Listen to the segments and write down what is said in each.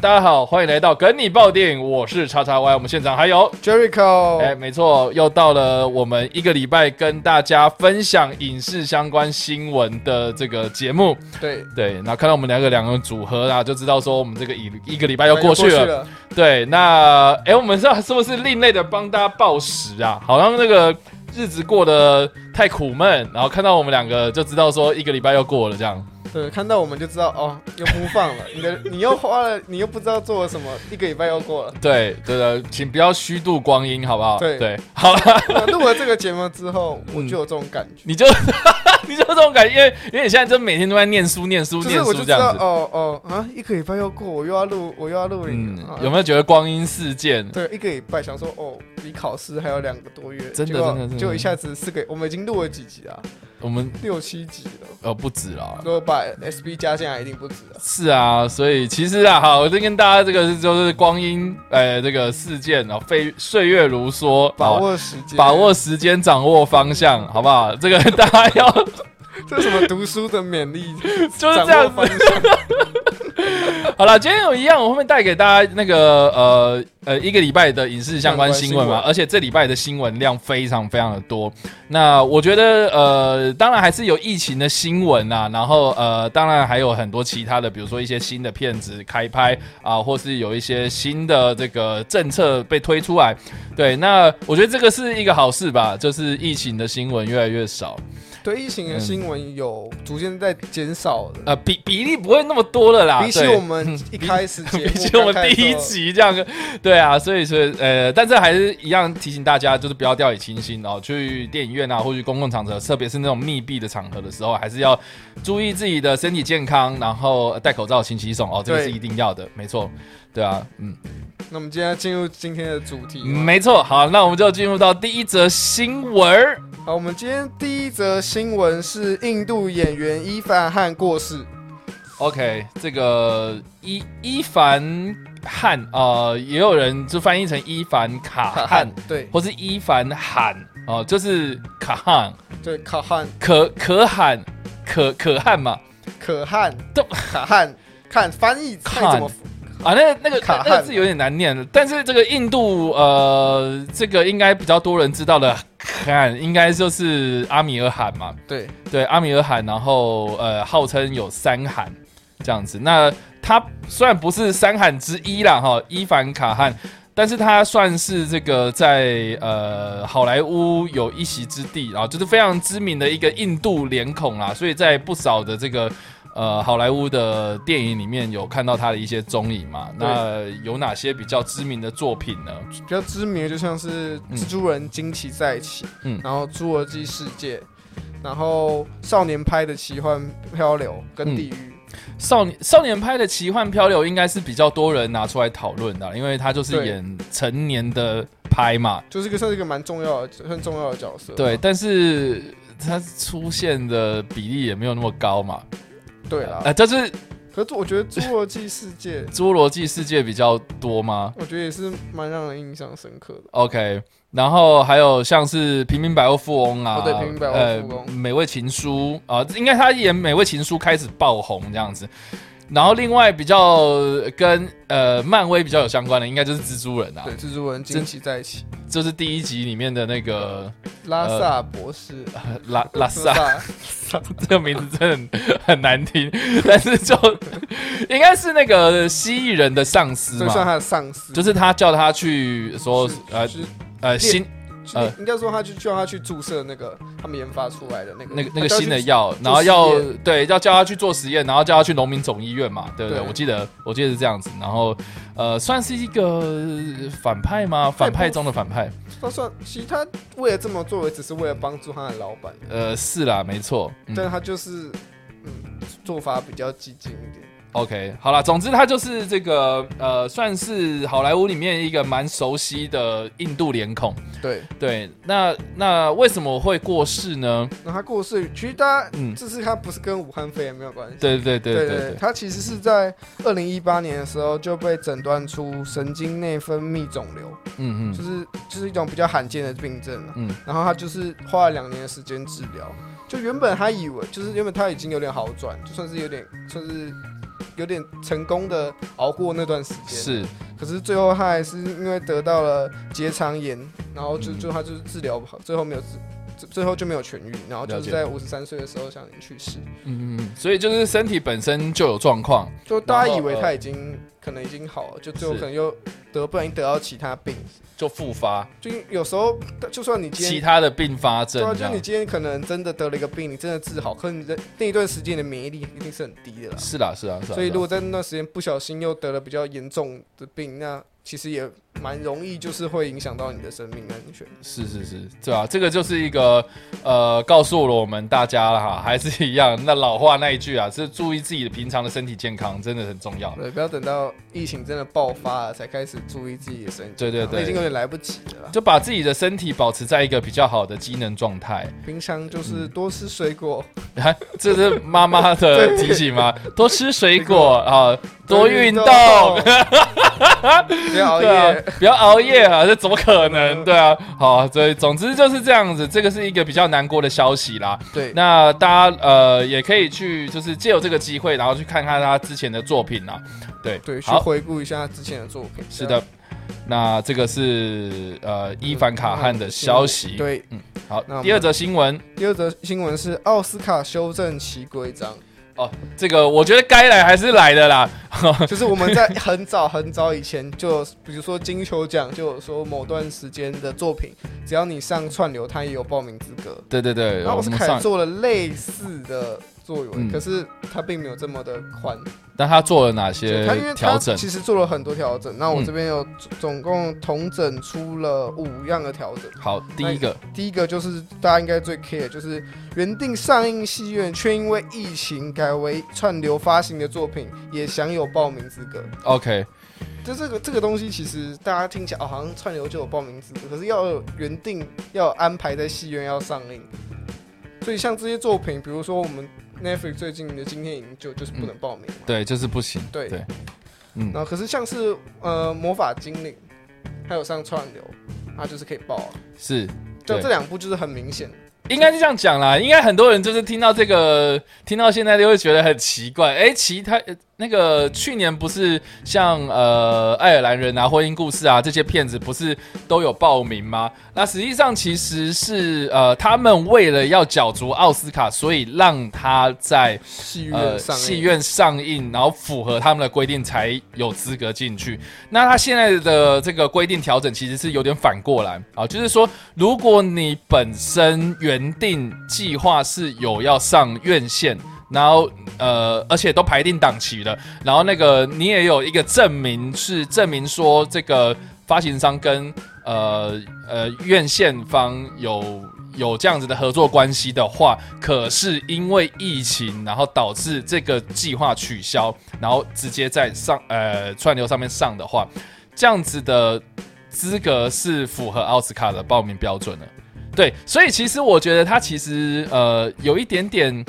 大家好，欢迎来到跟你报电影，我是叉叉 Y，我们现场还有 Jericho，哎，没错，又到了我们一个礼拜跟大家分享影视相关新闻的这个节目。对对，那看到我们两个两个组合啊，就知道说我们这个一一个礼拜要过去了。了对，那哎，我们是是不是另类的帮大家报时啊？好像那个日子过得太苦闷，然后看到我们两个就知道说一个礼拜要过了这样。对，看到我们就知道哦，又不放了。你的你又花了，你又不知道做了什么，一个礼拜又过了。对对的，请不要虚度光阴，好不好？对对，好了，录了这个节目之后，我就有这种感觉，你就 你就这种感觉，因为因为你现在就每天都在念书、念书、就是念书这样子。哦哦啊，一个礼拜又过，我又要录，我又要录影嗯。，有没有觉得光阴似箭？对，一个礼拜想说哦，离考试还有两个多月，真的真的就一下子四个，我们已经录了几集啊？我们六七集了。呃不止了。如果把 SB 加进来，一定不止了。是啊，所以其实啊，好，我就跟大家这个就是光阴，呃，这个事件啊，飞岁月如梭，把握时间，把握时间，掌握方向，好不好？这个大家要 这是什么读书的勉励？就是这样子。好了，今天有一样，我后面带给大家那个呃呃一个礼拜的影视相关新闻嘛，而且这礼拜的新闻量非常非常的多。那我觉得呃，当然还是有疫情的新闻啊，然后呃，当然还有很多其他的，比如说一些新的片子开拍啊、或是有一些新的这个政策被推出来。对，那我觉得这个是一个好事吧，就是疫情的新闻越来越少。对疫情的新闻有逐渐在减少的，呃，比比例不会那么多了啦，比起我们一 开始比起我们第一集这样，对啊，所以所以呃，但是还是一样提醒大家，就是不要掉以轻心哦。去电影院啊，或去公共场合，特别是那种密闭的场合的时候，还是要注意自己的身体健康，然后戴口罩、勤洗手哦，这个是一定要的，没错。对啊，嗯，那我们今天要进入今天的主题。没错。好，那我们就进入到第一则新闻。好，我们今天第一则新闻是印度演员伊凡汗过世。OK，这个伊伊凡汗呃，也有人就翻译成伊凡卡汗，对或是伊凡汗哦，就是卡汗。对，卡汗可可汗，可可汗嘛？可汗都卡汗，看翻译看怎么啊，那那个那个字有点难念，但是这个印度呃，这个应该比较多人知道的汗，应该就是阿米尔汗嘛。对对，阿米尔汗，然后呃，号称有三汗这样子。那他虽然不是三汗之一啦，哈，伊凡卡汗。但是他算是这个在呃好莱坞有一席之地啊，就是非常知名的一个印度脸孔啦，所以在不少的这个呃好莱坞的电影里面有看到他的一些踪影嘛。那有哪些比较知名的作品呢？比较知名的就像是蜘蛛人惊奇在一起，嗯然后侏罗纪世界，然后少年拍的奇幻漂流跟地狱。少年少年拍的奇幻漂流应该是比较多人拿出来讨论的，因为他就是演成年的拍嘛。就是一个算是一个蛮重要的、很重要的角色。对，但是他出现的比例也没有那么高嘛。对啦，呃，但是可是我觉得侏罗纪世界，侏罗纪世界比较多吗我觉得也是蛮让人印象深刻的。？OK，然后还有像是平民百万富翁啊，哦对平民百万富翁呃、美味情书啊、应该他演美味情书开始爆红这样子。然后另外比较跟呃漫威比较有相关的，应该就是蜘蛛人啊，对，蜘蛛人惊奇在一起，就是第一集里面的那个拉萨博士，拉拉萨，萨，这个名字真的很很难听，但是就应该是那个蜥蜴人的上司嘛，这算他的上司，就是他叫他去说呃呃新呃应该说他去叫他去注射那个他们研发出来的那个那个那个新的药，然后要对要叫他去做实验，然后叫他去农民总医院嘛，对不对？对我记得我记得是这样子，然后呃算是一个反派吗？反派中的反派，他算其实他为了这么做，也只是为了帮助他的老板，呃是啦，没错，嗯但他就是嗯做法比较激进一点。OK，好了，总之他就是这个呃，算是好莱坞里面一个蛮熟悉的印度脸孔。对，对，那那为什么会过世呢？那他过世，其实大家嗯这次他不是跟武汉肺炎没有关系。对对对对对对，他其实是在二零一八年的时候就被诊断出神经内分泌肿瘤，嗯嗯就是就是一种比较罕见的病症了。嗯然后他就是花了两年的时间治疗，就原本他以为就是原本他已经有点好转，就算是有点算是有点成功的熬过那段时间。，是可是最后他还是因为得到了结肠炎，然后就嗯就他就是治疗不好，最后没有治，最最后就没有痊愈，然后就是在五十三岁的时候享年去世。嗯，嗯所以就是身体本身就有状况，就大家以为他呃已经可能已经好了，就最后可能又得不小心得到其他病。就复发就有时候，就算你今天其他的并发症对啊，就你。今天可能真的得了一个病，你真的治好，可是你的那一段时间的免疫力一定是很低的啦。是啦，是啦，是啦。所以如果在那段时间不小心又得了比较严重的病，那其实也蛮容易，就是会影响到你的生命安全。是是是，对啊，这个就是一个呃，告诉了我们大家了哈，还是一样，那老话那一句啊，是注意自己的平常的身体健康，真的很重要。对，不要等到疫情真的爆发了才开始注意自己的身体，对对对已经有点来不及了。就把自己的身体保持在一个比较好的机能状态。平常就是嗯多吃水果，啊，这是妈妈的提醒吗？多吃水果啊，多运动，不要熬夜。，不要熬夜啊，这怎么可能？嗯对啊，好，所以总之就是这样子，这个是一个比较难过的消息啦。对，那大家呃也可以去，就是借由这个机会，然后去看看他之前的作品啦。对对，去好，回顾一下之前的作品。是的。那这个是呃伊凡卡汉的消息。，对，嗯好那第二则新闻第二则新闻是奥斯卡修正其规章，哦，这个我觉得该来还是来的啦。就是我们在很早很早以前就，比如说金球奖就有说某段时间的作品，只要你上串流，它也有报名资格。对对对，然后我是开始做了类似的作为，嗯可是它并没有这么的宽。但他做了哪些它因为调整？其实做了很多调整。那我嗯这边有总总共统整出了五样的调整。好，第一个第一个就是大家应该最 care，就是原定上映戏院却因为疫情改为串流发行的作品，也享有报名资格。OK，就这个这个东西，其实大家听起来哦，好像串流就有报名资格，可是要有原定要有安排在戏院要上映。所以像这些作品，比如说我们 Netflix 最近的《今天营救》就是不能报名嘛。对，就是不行。对对，嗯然，后可是像是呃魔法精灵，还有上串流，它就是可以报啊。是，就这两部就是很明显，应该是这样讲啦。应该很多人就是听到这个，听到现在就会觉得很奇怪。哎，其他呃那个去年不是像呃爱尔兰人啊、婚姻故事啊这些片子，不是都有报名吗？那实际上其实是呃他们为了要角逐奥斯卡，所以让他在戏呃。戏院上映，然后符合他们的规定才有资格进去。那他现在的这个规定调整其实是有点反过来啊，就是说，如果你本身原定计划是有要上院线。然后呃，而且都排定档期了，然后那个你也有一个证明，是证明说这个发行商跟呃呃院线方有有这样子的合作关系的话，可是因为疫情，然后导致这个计划取消，然后直接在上呃串流上面上的话，这样子的资格是符合奥斯卡的报名标准的。对，所以其实我觉得他其实呃有一点点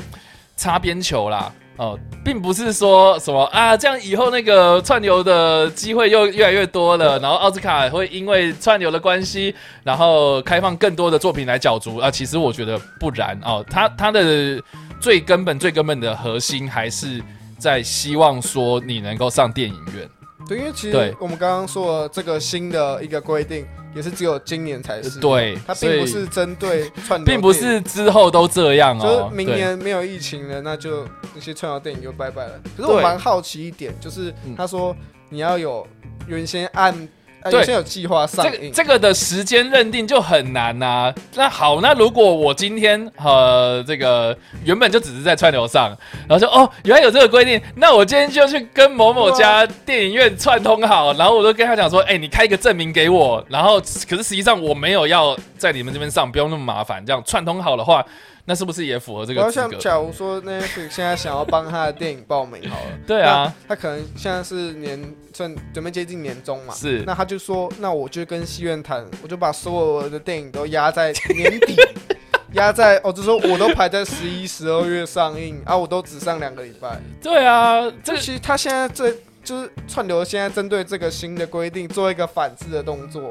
擦边球啦。哦，并不是说什么啊，这样以后那个串流的机会又越来越多了，然后奥斯卡会因为串流的关系，然后开放更多的作品来角逐啊。其实我觉得不然哦，他他的最根本、最根本的核心还是在希望说你能够上电影院。对，因为其对实我们刚刚说了这个新的一个规定，也是只有今年才是。对它并不是针对 串流，并不，是之后都这样就是哦。明年没有疫情了，那就那些串流电影就拜拜了。可是我蛮好奇一点，就是嗯他说你要有原先按，呃对。原先有计划上这个映，这个的时间认定就很难呐、那好，那如果我今天呃这个原本就只是在串流上，然后说哦原来有这个规定，那我今天就去跟某某家电影院串通好，然后我就跟他讲说，哎、你开一个证明给我，然后可是实际上我没有要在你们这边上，不用那么麻烦，这样串通好的话，那是不是也符合这然后个资格？像假如说 Netflix 现在想要帮他的电影报名好了，对啊，他可能现在是年算准备接近年终嘛，是那他就说，那我就跟戏院谈，我就把所有的电影都压在年底，压在哦，就说我都排在十一、十二月上映啊，我都只上两个礼拜。对啊，这这其实他现在这就是串流，现在针对这个新的规定做一个反制的动作，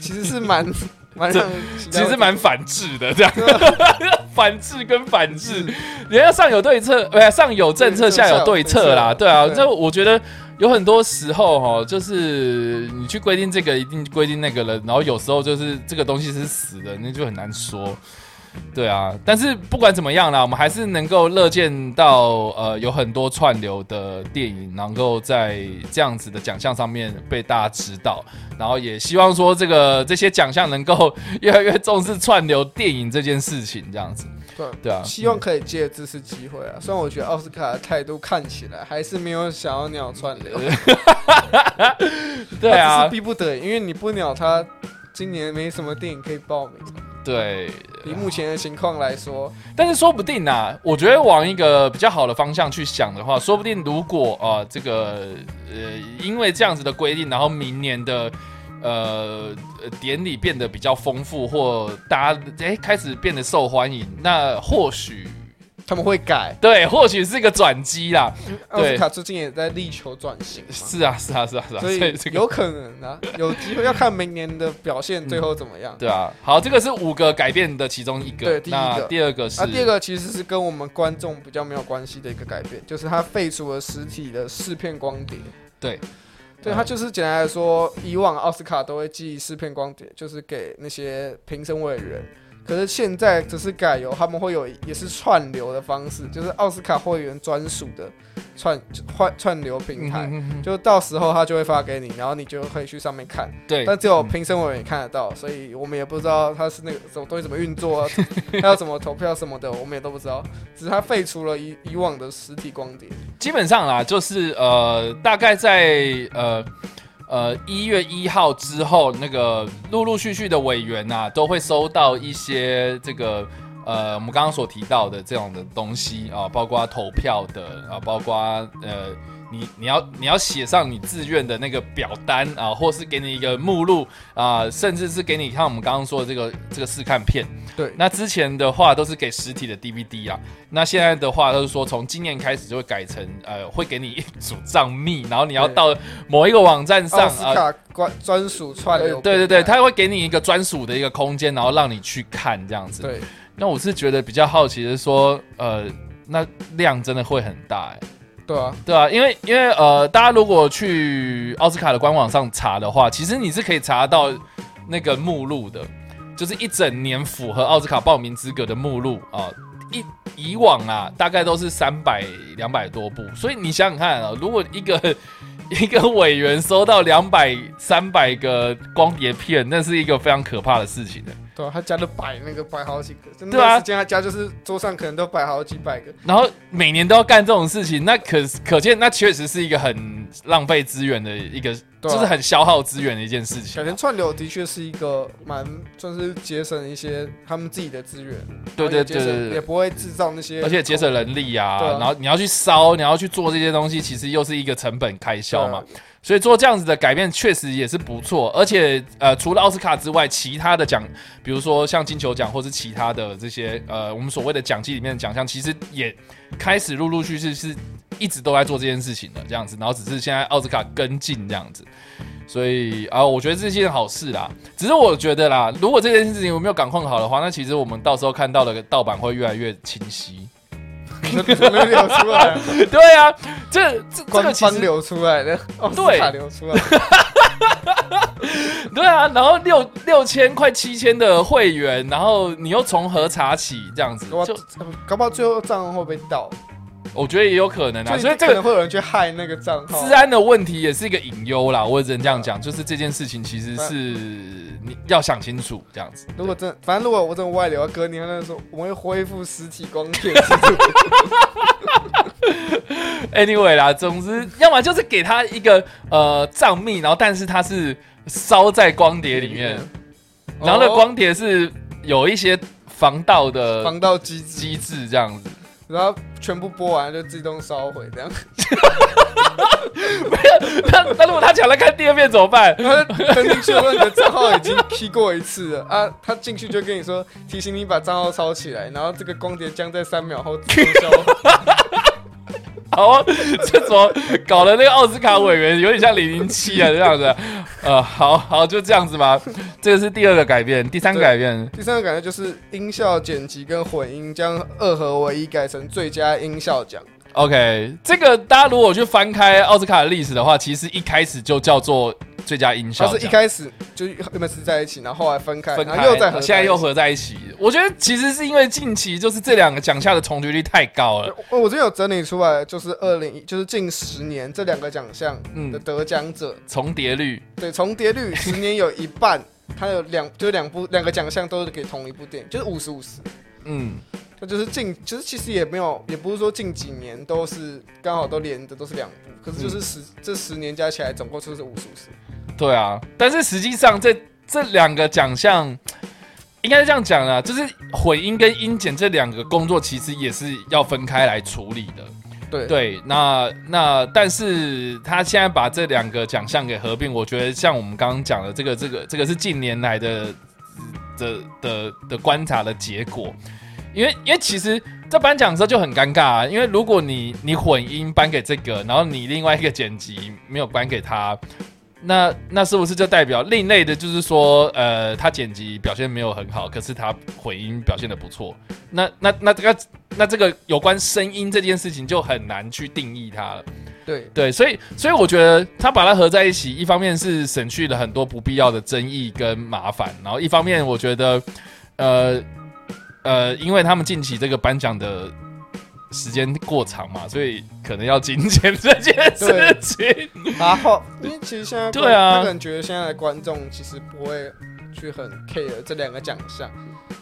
其实是蛮蛮其实蛮反制的，这样。反制跟反制，人家上有对策，呃，上有政策，下有对策啦，对啊，对。这我觉得有很多时候哈，就是你去规定这个，一定规定那个了，然后有时候就是这个东西是死的，那就很难说。对啊，但是不管怎么样啦，我们还是能够乐见到呃有很多串流的电影能够在这样子的奖项上面被大家知道，然后也希望说这个这些奖项能够 越来越重视串流电影这件事情，这样子。对对啊，希望可以借这次机会啊！虽然我觉得奥斯卡的态度看起来还是没有想要鸟串流，对啊是，逼不得已，因为你不鸟他，今年没什么电影可以报名。对。以目前的情况来说，但是说不定呐、我觉得往一个比较好的方向去想的话，说不定如果啊、呃这个呃因为这样子的规定，然后明年的呃呃典礼变得比较丰富，或大家哎开始变得受欢迎，那或许他们会改。对，或许是一个转机啦。奥斯卡最近也在力求转型，是啊，是啊，是啊，是啊，所以这个有可能啊，有机会要看明年的表现最后怎么样。对啊。好，这个是五个改变的其中一个。对第一个第二个是、啊，第二个其实是跟我们观众比较没有关系的一个改变，就是它废除了实体的四片光碟。对对，嗯它就是简单来说，以往奥斯卡都会寄四片光碟，就是给那些评审委员。可是现在只是改由他们会有也是串流的方式，就是奥斯卡会员专属的串串串流平台，嗯哼哼就到时候他就会发给你，然后你就可以去上面看。对，但只有评审委员看得到，所以我们也不知道他是那个什么东西怎么运作啊，他要怎么投票什么的，我们也都不知道。只是他废除了以以往的实体光碟。基本上啦，就是呃，大概在呃呃一月一号之后，那个陆陆续续的委员呐、都会收到一些这个呃我们刚刚所提到的这样的东西啊，包括投票的啊，包括呃。你你要你要写上你自愿的那个表单啊，或是给你一个目录啊，甚至是给你看我们刚刚说的这个这个试看片，对，那之前的话都是给实体的 DVD 啊，那现在的话都是说从今年开始就会改成呃，会给你一组账密，然后你要到某一个网站上啊。卡专专属串对对对，他会给你一个专属的一个空间，然后让你去看这样子。对那我是觉得比较好奇的是说，呃，那量真的会很大哎、对啊，对啊，因为因为呃，大家如果去奥斯卡的官网上查的话，其实你是可以查到那个目录的，就是一整年符合奥斯卡报名资格的目录啊。以以往啊，大概都是三百两百多部，所以你想想看啊，如果一个一个委员收到两百三百个光碟片，那是一个非常可怕的事情的。对啊，他家都摆那个摆好几个，真对啊的时间他家就是桌上可能都摆好几百个。然后每年都要干这种事情，那可可见那确实是一个很浪费资源的一个，对啊。就是很消耗资源的一件事情啊、小田串流的确是一个蛮算是节省一些他们自己的资源，对对然后也节省对对。对也不会制造那些，而且节省人力啊，对啊。然后你要去烧，你要去做这些东西，其实又是一个成本开销嘛。所以做这样子的改变确实也是不错，而且呃，除了奥斯卡之外，其他的奖，比如说像金球奖或是其他的这些呃，我们所谓的奖季里面的奖项，其实也开始陆陆续续是一直都在做这件事情的这样子，然后只是现在奥斯卡跟进这样子。所以啊、我觉得这是件好事啦。只是我觉得啦，如果这件事情我没有掌控好的话，那其实我们到时候看到的盗版会越来越清晰。没有流出来啊？对啊，这这这个官其实方流出来的，对卡流出来，对啊，然后六六千快七千的会员，然后你又从何查起这样子，就好搞不好最后账号会被盗，我觉得也有可能啊。所以这个可能会有人去害那个账号。治安的问题也是一个隐忧啦，我只能这样讲，就是这件事情其实是你要想清楚这样子。如果真，反正如果我真的外流，哥，你那时候我们会恢复实体光碟。Anyway 啦，总之要么就是给他一个呃账密，然后但是它是烧在光碟里面，然后那哦光碟是有一些防盗的防盗机制，机制这样子。然后全部播完就自动烧毁，这样。那那如果他抢来看第二遍怎么办？然后登进去问，你的账号已经 key 过一次了啊，他进去就跟你说提醒你把账号抄起来，然后这个光碟将在三秒后自动销毁。好啊，这怎么搞的？那个奥斯卡委员有点像零零七啊，这样子。呃，好好就这样子吧。这个是第二个改变，第三个改变，第三个改变就是音效剪辑跟混音将二合为一改成最佳音效奖。OK，这个大家如果去翻开奥斯卡的历史的话，其实一开始就叫做最佳音效奖。它是一开始就原本是在一起，然后后来分开，分开，然后又再合，现在又。合在一起。我觉得其实是因为近期就是这两个奖项的重叠率太高了。我我这边有整理出来，就是二零就是近十年这两个奖项的嗯，得奖者，重叠率，对重叠率 十年有一半，它有两就是两部两个奖项都是给同一部电影，就是五十五十。嗯，那就是近，其实其实也没有，也不是说近几年都是刚好都连着都是两部，可是就是十、这十年加起来总共就是五十五十。对啊。但是实际上这这两个奖项。应该是这样讲啦，就是混音跟音检这两个工作，其实也是要分开来处理的。对对，那那但是他现在把这两个奖项给合并，我觉得像我们刚刚讲的，这个这个这个是近年来的的的的观察的结果，因为因为其实，在颁奖的时候就很尴尬啊，因为如果你你混音颁给这个，然后你另外一个剪辑没有颁给他。那那是不是就代表另类的，就是说，呃，他剪辑表现没有很好，可是他混音表现的不错。那那那这个那这个有关声音这件事情就很难去定义它了。对对，所以所以我觉得他把它合在一起，一方面是省去了很多不必要的争议跟麻烦，然后一方面我觉得，呃呃，因为他们近期这个颁奖的时间过长嘛，所以可能要精简这件事情。然后因为其实现在对啊。他可能觉得现在的观众其实不会去很 care 这两个奖项，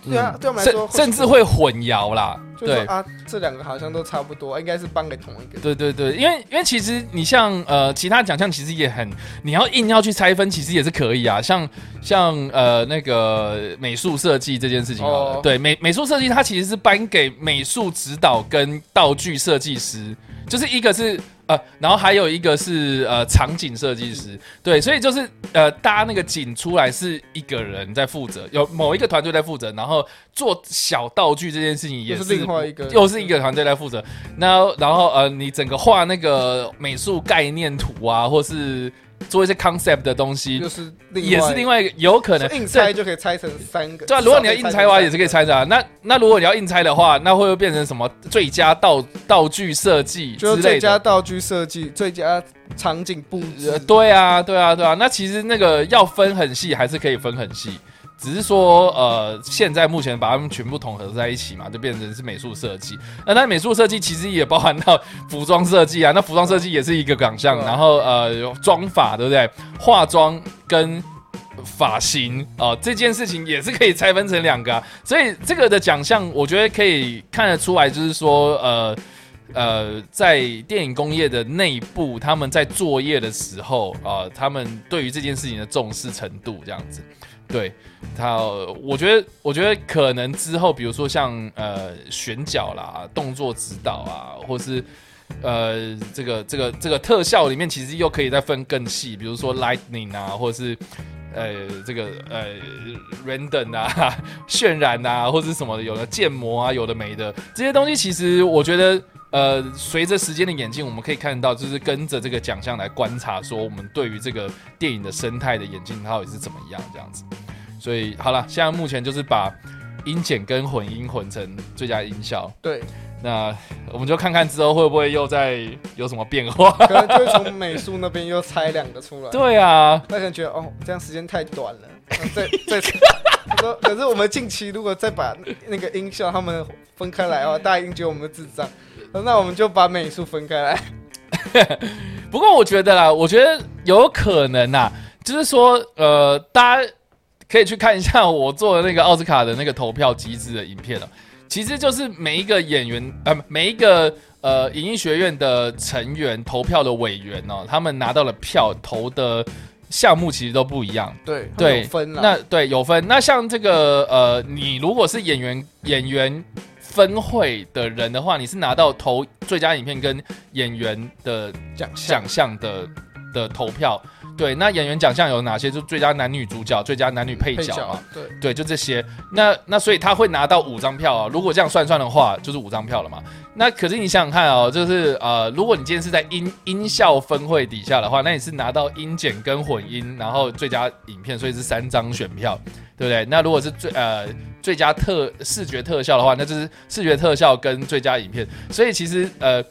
对啊，对我们来说甚甚至会混淆啦。对啊，这两个好像都差不多，应该是颁给同一个。对对对，因为因为其实你像呃其他奖项其实也很，你要硬要去拆分，其实也是可以啊。像像呃那个美术设计这件事情好了，哦对美美术设计它其实是颁给美术指导跟道具设计师，就是一个是呃，然后还有一个是呃场景设计师，对，所以就是呃搭那个景出来是一个人在负责，有某一个团队在负责，然后做小道具这件事情也又是另外一个又是一个团队在负责。那然后呃，你整个画那个美术概念图啊，或是做一些 concept 的东西就，是也是另外一个有可能硬拆就可以拆成三个。对啊，如果你要硬拆的话，也是可以拆的啊。那那如果你要硬拆的话，那会不会变成什么最佳道道具设计之就是最？佳道具设计、最佳场景布置呃，。对啊，对啊，对啊。那其实那个要分很细，还是可以分很细。只是说，呃，现在目前把它们全部统合在一起嘛，就变成是美术设计。那那美术设计其实也包含到服装设计啊，那服装设计也是一个奖项。然后呃，有妆法对不对？化妆跟发型啊、这件事情也是可以拆分成两个、啊，所以这个的奖项，我觉得可以看得出来，就是说，呃呃，在电影工业的内部，他们在作业的时候啊、他们对于这件事情的重视程度，这样子，对他，我觉得，我觉得可能之后，比如说像呃选角啦、动作指导啊，或是呃，这个这个这个特效里面其实又可以再分更细，比如说 lightning 啊，或者是呃这个呃 render 啊、渲染啊，或者是什么的，有的建模啊，有的没的这些东西，其实我觉得。呃，随着时间的演进，我们可以看到，就是跟着这个奖项来观察，说我们对于这个电影的生态的演进到底是怎么样这样子。所以好了，现在目前就是把音剪跟混音混成最佳音效。对，那我们就看看之后会不会又再有什么变化。可能就会从美术那边又拆两个出来。对啊，那可能觉得哦，这样时间太短了，那再再 他说，可是我们近期如果再把那个音效他们分开来的话，大家一定觉得我们智障。那我们就把美术分开来。不过我觉得啦，我觉得有可能啊，就是说，呃，大家可以去看一下我做的那个奥斯卡的那个投票机制的影片了。其实就是每一个演员，呃，每一个呃影艺学院的成员投票的委员哦，他们拿到了票投的项目其实都不一样。对对有分了。那对有分。那像这个呃，你如果是演员演员分会的人的话，你是拿到投最佳影片跟演员的奖项的的投票。对，那演员奖项有哪些？就最佳男女主角、最佳男女配角嘛。对对，就这些。那那所以他会拿到五张票啊。如果这样算算的话，就是五张票了嘛。那可是你想想看哦，就是呃，如果你今天是在音音效分会底下的话，那你是拿到音剪跟混音，然后最佳影片，所以是三张选票，对不对？那如果是最呃最佳特视觉特效的话，那就是视觉特效跟最佳影片。所以其实呃，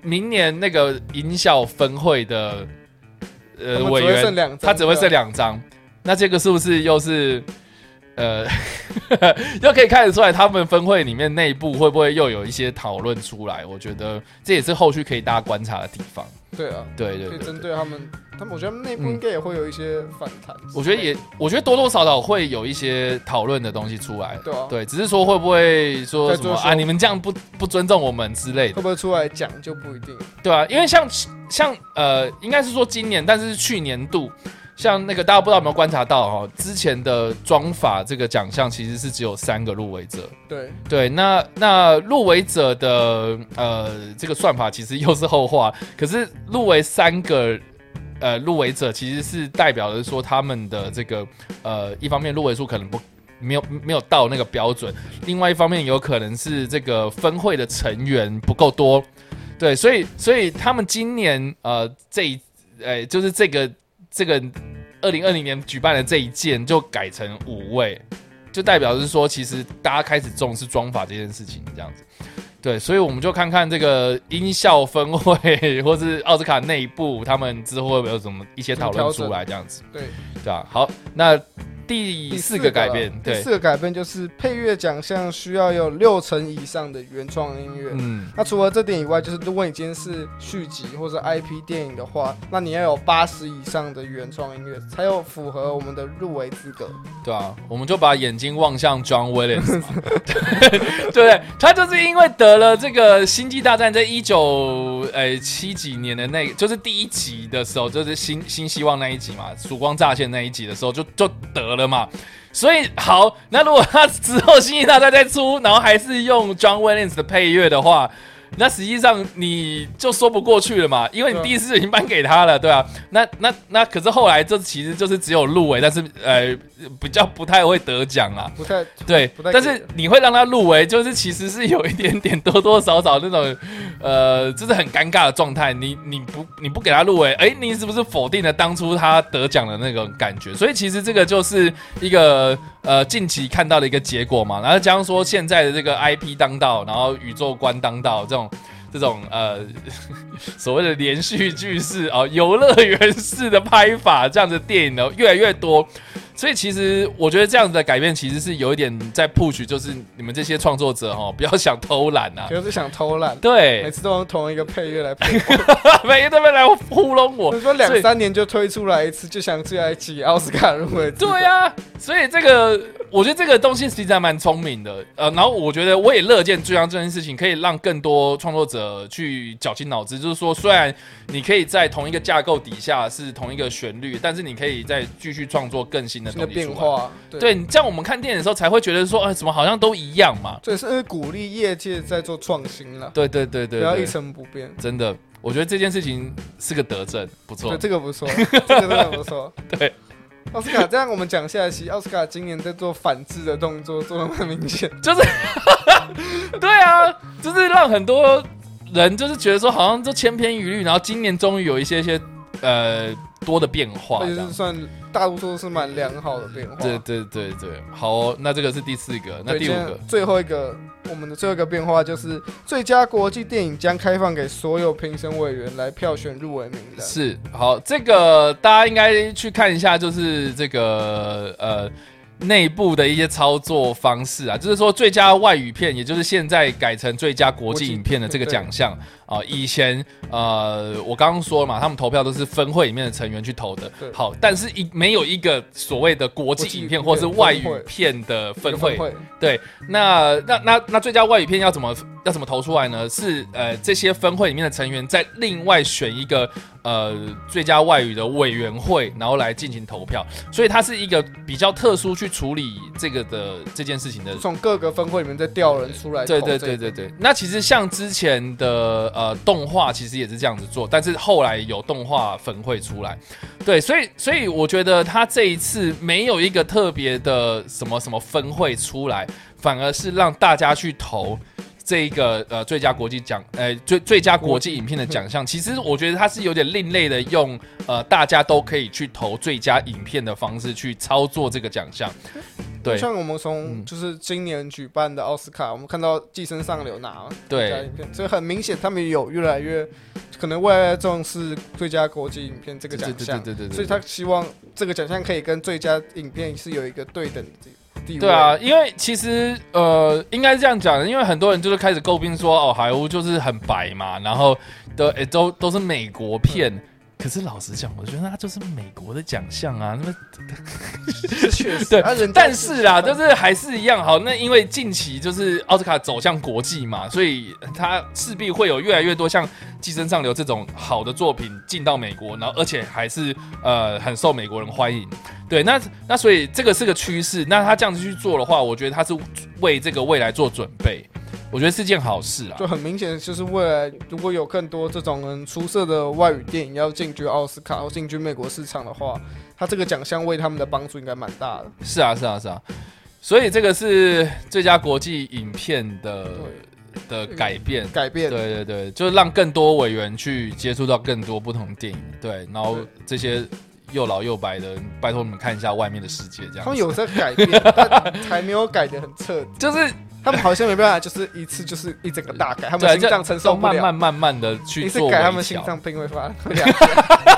明年那个音效分会的。呃，委员他只会剩两张，那这个是不是又是呃，又可以看得出来他们分会里面内部会不会又有一些讨论出来？我觉得这也是后续可以大家观察的地方。对啊，对对，可以针对他们，他们我觉得内部应该也会有一些反弹。我觉得也，我觉得多多少少会有一些讨论的东西出来。对啊，对，只是说会不会说什么啊？你们这样不不尊重我们之类的，会不会出来讲就不一定。对啊，因为像像呃，应该是说今年，但是去年度。像那个大家不知道有没有观察到哈，之前的妆法这个奖项其实是只有三个入围者。对对，那那入围者的呃这个算法其实又是后话。可是入围三个呃入围者，其实是代表的说他们的这个呃一方面入围数可能不没有没有到那个标准，另外一方面有可能是这个分会的成员不够多。对，所以所以他们今年呃这一呃就是这个。这个二零二零年举办的这一届就改成五位，就代表是说，其实大家开始重视妆法这件事情，这样子。对，所以我们就看看这个音效分会，或是奥斯卡内部，他们之后会不会有什么一些讨论出来，这样子。对，对吧？好，那。第四个改变，第四个改变就是配乐奖项需要有六成以上的原创音乐。嗯，那除了这点以外，就是如果你今天是续集或者 IP 电影的话，那你要有八十以上的原创音乐，才有符合我们的入围资格。对啊，我们就把眼睛望向 John Williams，对不对？他就是因为得了这个《星际大战》在一九呃七几年的那，就是第一集的时候，就是新新希望那一集嘛，曙光乍现那一集的时候，就就得。了了嘛，所以好，那如果他之后星际大战再出，然后还是用 John Williams 的配乐的话。那实际上你就说不过去了嘛，因为你第一次已经颁给他了，对啊，那那那可是后来这其实就是只有入围，但是呃比较不太会得奖啊，不太对，但是你会让他入围，就是其实是有一点点多多少少那种呃，就是很尴尬的状态。你你不你不给他入围，哎，你是不是否定了当初他得奖的那种感觉？所以其实这个就是一个呃近期看到的一个结果嘛。然后加上说现在的这个 IP 当道，然后宇宙观当道这种。这种呃 所谓的连续剧式啊，游乐园式的拍法，这样的电影呢越来越多。所以其实我觉得这样子的改变其实是有一点在 push，就是你们这些创作者哦，不要想偷懒啊，就是想偷懒，对，每次都用同一个配乐来配，每个都来糊弄我。你说两三年就推出来一次，就想来挤奥斯卡入围？对呀，所以这个我觉得这个东西实际上蛮聪明的。呃，然后我觉得我也乐见这样这件事情可以让更多创作者去绞尽脑汁，就是说虽然你可以在同一个架构底下是同一个旋律，但是你可以再继续创作更新的。的变化，对你这样，我们看电影的时候才会觉得说，哎，怎么好像都一样嘛？对是鼓励业界在做创新了。对对对对，不要一成不变。真的，我觉得这件事情是个德政，不错。对，这个不错，这个真的不错。对，奥斯卡，这样我们讲下来，其实奥斯卡今年在做反制的动作，做的蛮明显。就是，对啊，就是让很多人就是觉得说，好像都千篇一律，然后今年终于有一些些呃多的变化，就是算。大多数是蛮良好的变化。对对对对，好，那这个是第四个，那第五个，最后一个，我们的最后一个变化就是最佳国际电影将开放给所有评审委员来票选入围名单。是，好，这个大家应该去看一下，就是这个呃。内部的一些操作方式啊，就是说最佳外语片，也就是现在改成最佳国际影片的这个奖项啊。以前呃，我刚刚说了嘛，他们投票都是分会里面的成员去投的。好，但是一没有一个所谓的国际影片或是外语片的分会。对，那那那那最佳外语片要怎么要怎么投出来呢？是呃，这些分会里面的成员再另外选一个。呃，最佳外语的委员会，然后来进行投票，所以它是一个比较特殊去处理这个的这件事情的。从各个分会里面再调人出来。对对对对对。那其实像之前的呃动画其实也是这样子做，但是后来有动画粉会出来，对，所以所以我觉得他这一次没有一个特别的什么什么分会出来，反而是让大家去投。这一个呃最佳国际奖，呃最最佳国际影片的奖项，其实我觉得它是有点另类的，用呃大家都可以去投最佳影片的方式去操作这个奖项。对，像我们从就是今年举办的奥斯卡，我们看到《寄生上流》拿最佳影片，所以很明显他们有越来越可能未来重视最佳国际影片这个奖项，对对对，所以他希望这个奖项可以跟最佳影片是有一个对等的。对啊，因为其实呃，应该是这样讲的，因为很多人就是开始诟病说，哦，好莱坞就是很白嘛，然后的诶都都是美国片。可是老实讲，我觉得他就是美国的奖项啊，那么确实 对，但是啦，就是还是一样好。那因为近期就是奥斯卡走向国际嘛，所以它势必会有越来越多像《寄生上流》这种好的作品进到美国，然后而且还是呃很受美国人欢迎。对，那那所以这个是个趋势。那他这样子去做的话，我觉得他是为这个未来做准备。我觉得是件好事啊，就很明显，就是未来如果有更多这种很出色的外语电影要进军奥斯卡或进军美国市场的话，他这个奖项为他们的帮助应该蛮大的。是啊，是啊，是啊，所以这个是最佳国际影片的的改变，改变，对对对，就是让更多委员去接触到更多不同电影，对，然后这些又老又白的，拜托你们看一下外面的世界，这样。他们有在改变，但还没有改的很彻底，就是。他们好像没办法，就是一次就是一整个大改，他们心脏承受不了，慢慢慢慢的去做。一次改，他们心脏病会发，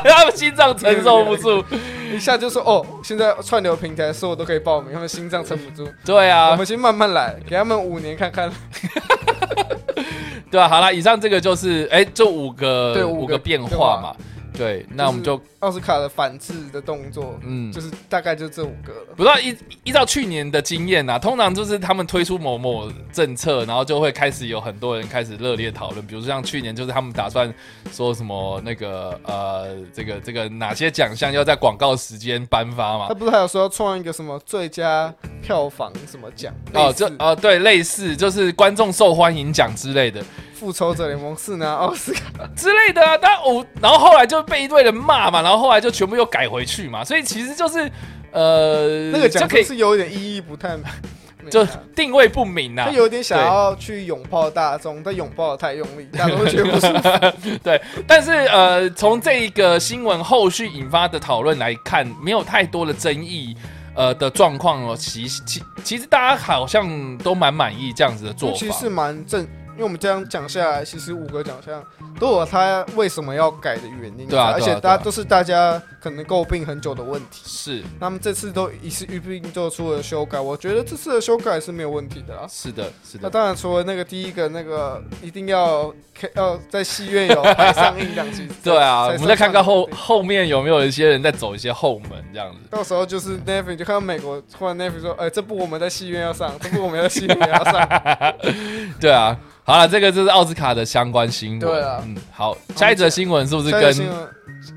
他们心脏承受不住，一下就说哦，现在串流平台所有都可以报名，他们心脏撑不住。对啊，我们先慢慢来，给他们五年看看。对啊，好了，以上这个就是哎，这五个对五个变化嘛。对，那我们就奥斯卡的反制的动作，嗯，就是大概就这五个了。不知道依依照去年的经验啊，通常就是他们推出某某政策，然后就会开始有很多人开始热烈讨论。比如说像去年，就是他们打算说什么那个呃，这个这个哪些奖项要在广告时间颁发嘛？他不是还有说要创一个什么最佳票房什么奖？哦，这哦对，类似就是观众受欢迎奖之类的。复仇者联盟四拿奥斯卡。之类的啊，但我然后后来就被一堆人骂嘛，然后后来就全部又改回去嘛，所以其实就是呃，那个奖可以是有点意义不太，就定位不明啊，他有点想要去拥抱大众，但拥抱的太用力，大家都会觉得不舒服。对，但是呃，从这个新闻后续引发的讨论来看，没有太多的争议呃的状况哦，其其其实大家好像都蛮满意这样子的做法，其实蛮正。因为我们这样讲下来，其实五个奖项都有他为什么要改的原因，对啊，而且大家都是大家可能诟病很久的问题，是。那么这次都一次一并做出了修改，我觉得这次的修改是没有问题的啦。是的，是的。那当然除了那个第一个那个一定要要在戏院有上映两集，对啊，我们再看看后后面有没有一些人在走一些后门这样子。到时候就是 Netflix 就看到美国突然 Netflix 说，哎，这部我们在戏院要上，这部我们在戏院要上，对啊。好了，这个就是奥斯卡的相关新闻。对啊，嗯，好，下一则新闻是不是跟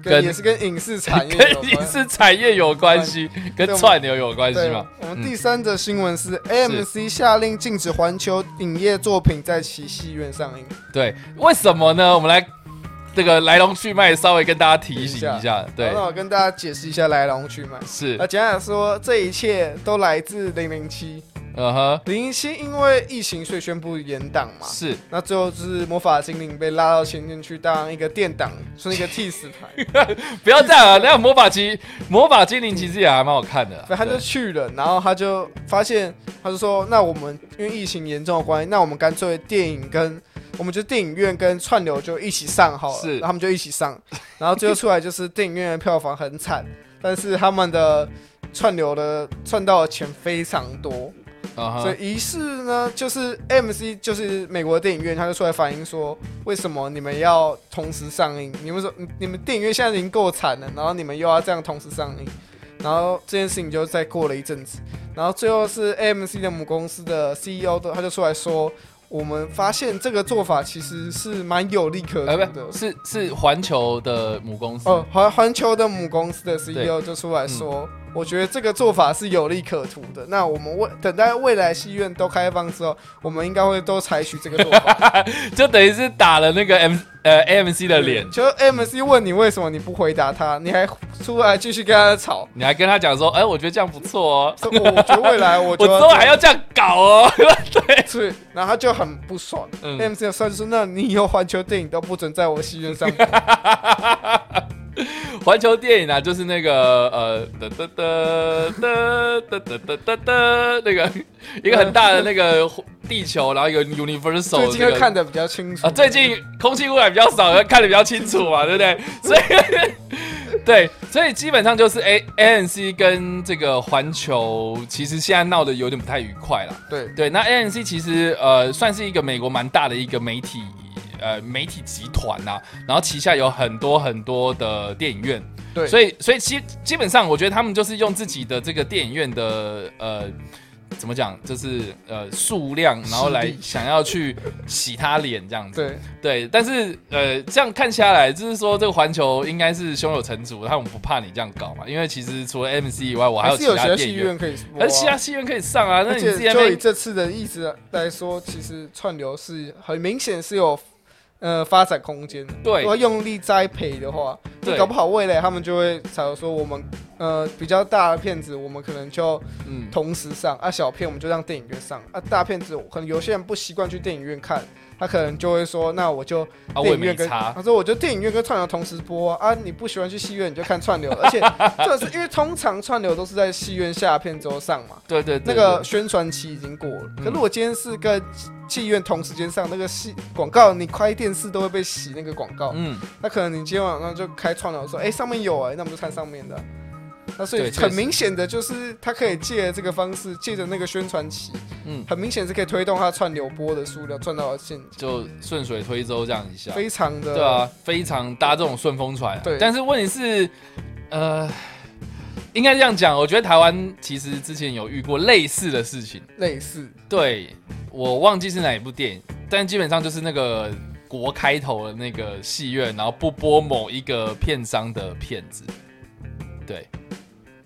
跟也是跟影视产业、跟影视产业有关系，跟串流有关系吗？我们第三则新闻是 AMC 下令禁止环球影业作品在其戏院上映。对，为什么呢？我们来这个来龙去脉，稍微跟大家提醒一下。对，那我跟大家解释一下来龙去脉。是，那简单说，这一切都来自零零七。嗯哼，零零七因为疫情，所以宣布延档嘛。是，那最后就是魔法精灵被拉到前面去当一个电档，是一个替死牌。不要这样啊！那魔法机魔法精灵其实也还蛮好看的。他就去了，然后他就发现，他就说：“那我们因为疫情严重的关系，那我们干脆电影跟我们就电影院跟串流就一起上好了。”是，他们就一起上，然后最后出来就是电影院的票房很惨，但是他们的串流的赚到的钱非常多。所以于是呢，就是 MC 就是美国电影院，他就出来反映说，为什么你们要同时上映？你们说你们电影院现在已经够惨了，然后你们又要这样同时上映，然后这件事情就再过了一阵子，然后最后是 AMC 的母公司的 CEO 的他就出来说，我们发现这个做法其实是蛮有利可图的，是是环球的母公司哦，环环球的母公司的 CEO 就出来说。我觉得这个做法是有利可图的。那我们未等待未来戏院都开放之后，我们应该会都采取这个做法。就等于是打了那个 M 呃 AMC 的脸，就 AMC 问你为什么你不回答他，你还出来继续跟他吵，你还跟他讲说，哎、我觉得这样不错哦，说我觉得未来我 我之后还要这样搞哦。对，所以，然后他就很不爽。嗯 MC 的算是那你以后环球电影都不准在我戏院上播。环球电影啊，就是那个呃哒哒哒哒哒哒哒哒哒那个一个很大的那个地球，然后有 Universal 最近这个看的比较清楚啊，最近空气污染比较少，看得比较清楚嘛，对不对？所以对，所以基本上就是 A A N C 跟这个环球其实现在闹得有点不太愉快了。对对，那 A N C 其实呃算是一个美国蛮大的一个媒体呃媒体集团呐、然后旗下有很多很多的电影院，对，所以所以基基本上我觉得他们就是用自己的这个电影院的呃。怎么讲？就是呃数量，然后来想要去洗他脸这样子。对对，但是呃，这样看下来，就是说这个环球应该是胸有成竹，他们不怕你这样搞嘛，因为其实除了 MC 以外，我还有其他电影院，戏院可以播、而啊。其他戏院可以上啊。那而你之且就以这次的意思来说，其实串流是很明显是有呃发展空间。对。如果用力栽培的话，就搞不好未来他们就会假如说我们呃比较大的片子，我们可能就嗯，同时上啊，小片我们就让电影院上。啊，大片子可能有些人不习惯去电影院看，他可能就会说，那我就电影院跟差。他，说我就电影院跟串流同时播啊，啊你不喜欢去戏院你就看串流，而且这是因为通常串流都是在戏院下片之后上嘛，对对对那个宣传期已经过了。嗯。可是我今天是跟戏院同时间上，那个戏广告你开电视都会被洗那个广告，嗯，那可能你今天晚上就开串流说，哎、上面有哎、那我们就看上面的。那所以很明显的就是，他可以借这个方式，借着那个宣传期，嗯。很明显是可以推动他串流播的数量赚到现金，就顺水推舟这样一下，非常的对啊，非常搭这种顺风船、啊。对。但是问题是，呃，应该这样讲，我觉得台湾其实之前有遇过类似的事情。类似。对我忘记是哪一部电影，但基本上就是那个国开头的那个戏院，然后不播某一个片商的片子。对，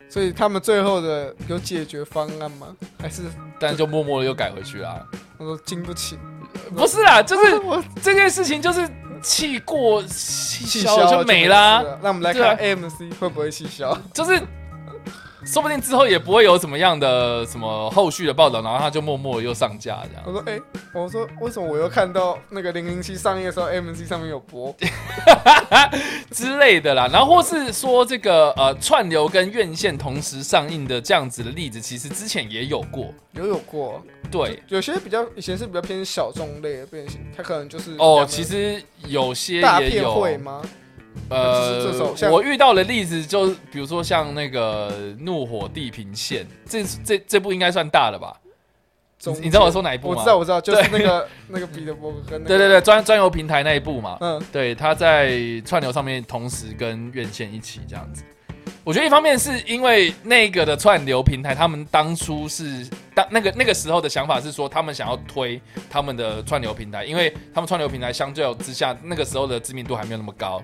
所以他们最后的有解决方案吗？还是但就默默的又改回去啦。我说经不起？不是啦，就是 我这件事情就是气过气气消就没啦。了。那我们来看 AMC 会不会气消？就是说不定之后也不会有什么样的什么后续的报道，然后他就默默又上架这样。我说哎、我说为什么我又看到那个零零七上映的时候，AMC 上面有播？之类的啦，然后或是说这个呃串流跟院线同时上映的这样子的例子，其实之前也有过。有有过，对有些比较以前是比较偏小众类的变形，它可能就是哦，其实有些大片也有会吗？呃这种，像我遇到的例子就比如说像那个《怒火地平线》，这这这部应该算大的吧？你你知道我说哪一部吗？我知道，我知道，就是那个 那个彼得伯格跟那个对对对，专专游平台那一部嘛。嗯，对，他在串流上面同时跟院线一起这样子。我觉得一方面是因为那个的串流平台，他们当初是当那个那个时候的想法是说，他们想要推他们的串流平台，因为他们串流平台相较之下，那个时候的知名度还没有那么高，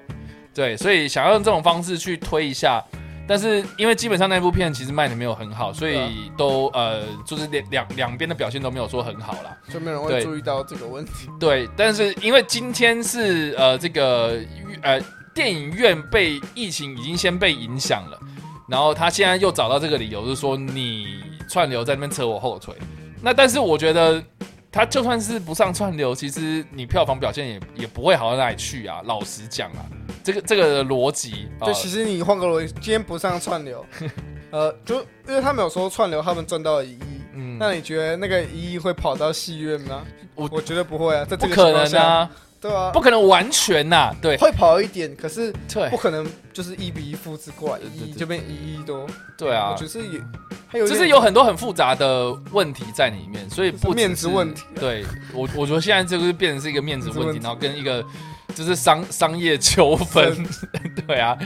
对，所以想要用这种方式去推一下。但是因为基本上那部片其实卖的没有很好，所以都呃就是两两两边的表现都没有说很好啦。就没有人会对注意到这个问题。对，但是因为今天是呃这个呃电影院被疫情已经先被影响了，然后他现在又找到这个理由，就是说你串流在那边扯我后腿。那但是我觉得他就算是不上串流，其实你票房表现也也不会好到哪里去啊。老实讲啊，这个这个逻辑啊就其实你换个逻辑，今天不上串流，呃，就因为他们有说串流他们赚到了一亿，嗯，那你觉得那个一亿会跑到戏院吗？我我觉得不会啊，在这个不可能啊，对啊，不可能完全呐、对。会跑一点，可是对。不可能就是一比一复制过来，一亿就变一亿多。对啊。我，觉得是也还有就是有很多很复杂的问题在里面，所以不面子是问题啊。对我，我觉得现在这个就变成是一个面子问题，面子问题然后跟一个就是商商业纠纷，对啊。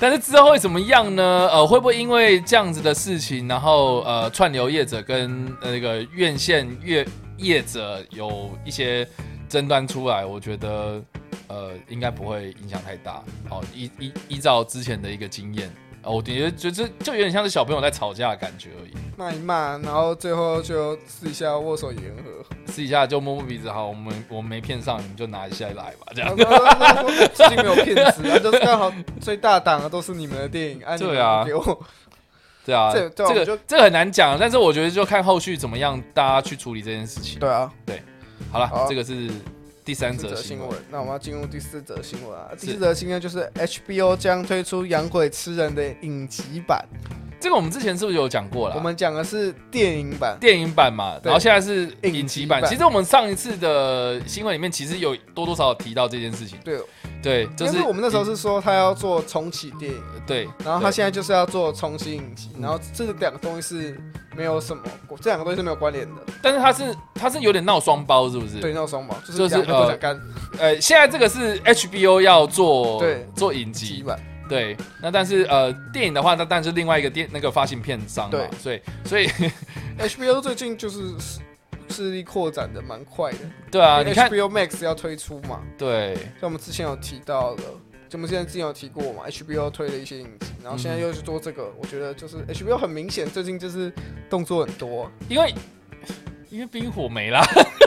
但是之后会怎么样呢？呃，会不会因为这样子的事情，然后呃，串流业者跟呃那个院线业业者有一些争端出来？我觉得呃，应该不会影响太大。好，依依依照之前的一个经验，哦我觉得就有点像是小朋友在吵架的感觉而已，骂一骂，然后最后就私底下握手言和。私底下就摸摸鼻子，好，我们我们没骗上，你们就拿一下来吧，这样。最近没有骗子，啊，就是刚好最大档的都是你们的电影，啊，对啊给我对啊，这这个就这个很难讲，但是我觉得就看后续怎么样，大家去处理这件事情。对啊，好了，好这个是第三则新闻则新闻。。那我们要进入第四则新闻啊，第四则新闻就是 HBO 将推出《养鬼吃人》的影集版，这个我们之前是不是有讲过了？我们讲的是电影版。电影版嘛，然后现在是影影集版。其实我们上一次的新闻里面，其实有多多少少提到这件事情。对，对，就是我们那时候是说他要做重启电影，对，然后他对现在就是要做重新影集，嗯然后这两个东西是没有什么，这两个东西是没有关联的。但是他是他是有点闹双包，是不是？对，那种双包就就是是两个都呃想干呃，现在这个是 HBO 要做对做影集，集版。对。那但是呃，电影的话，那但是另外一个电那个发行片商嘛对，所以 所以 HBO 最近就是势势力扩展的蛮快的。对啊，你看，HBO Max 要推出嘛，对像我们之前有提到了，就我们之前之前有提过嘛，HBO 推了一些影集，然后现在又去做这个，我觉得就是 HBO 很明显最近就是动作很多。因为因为冰火没啦，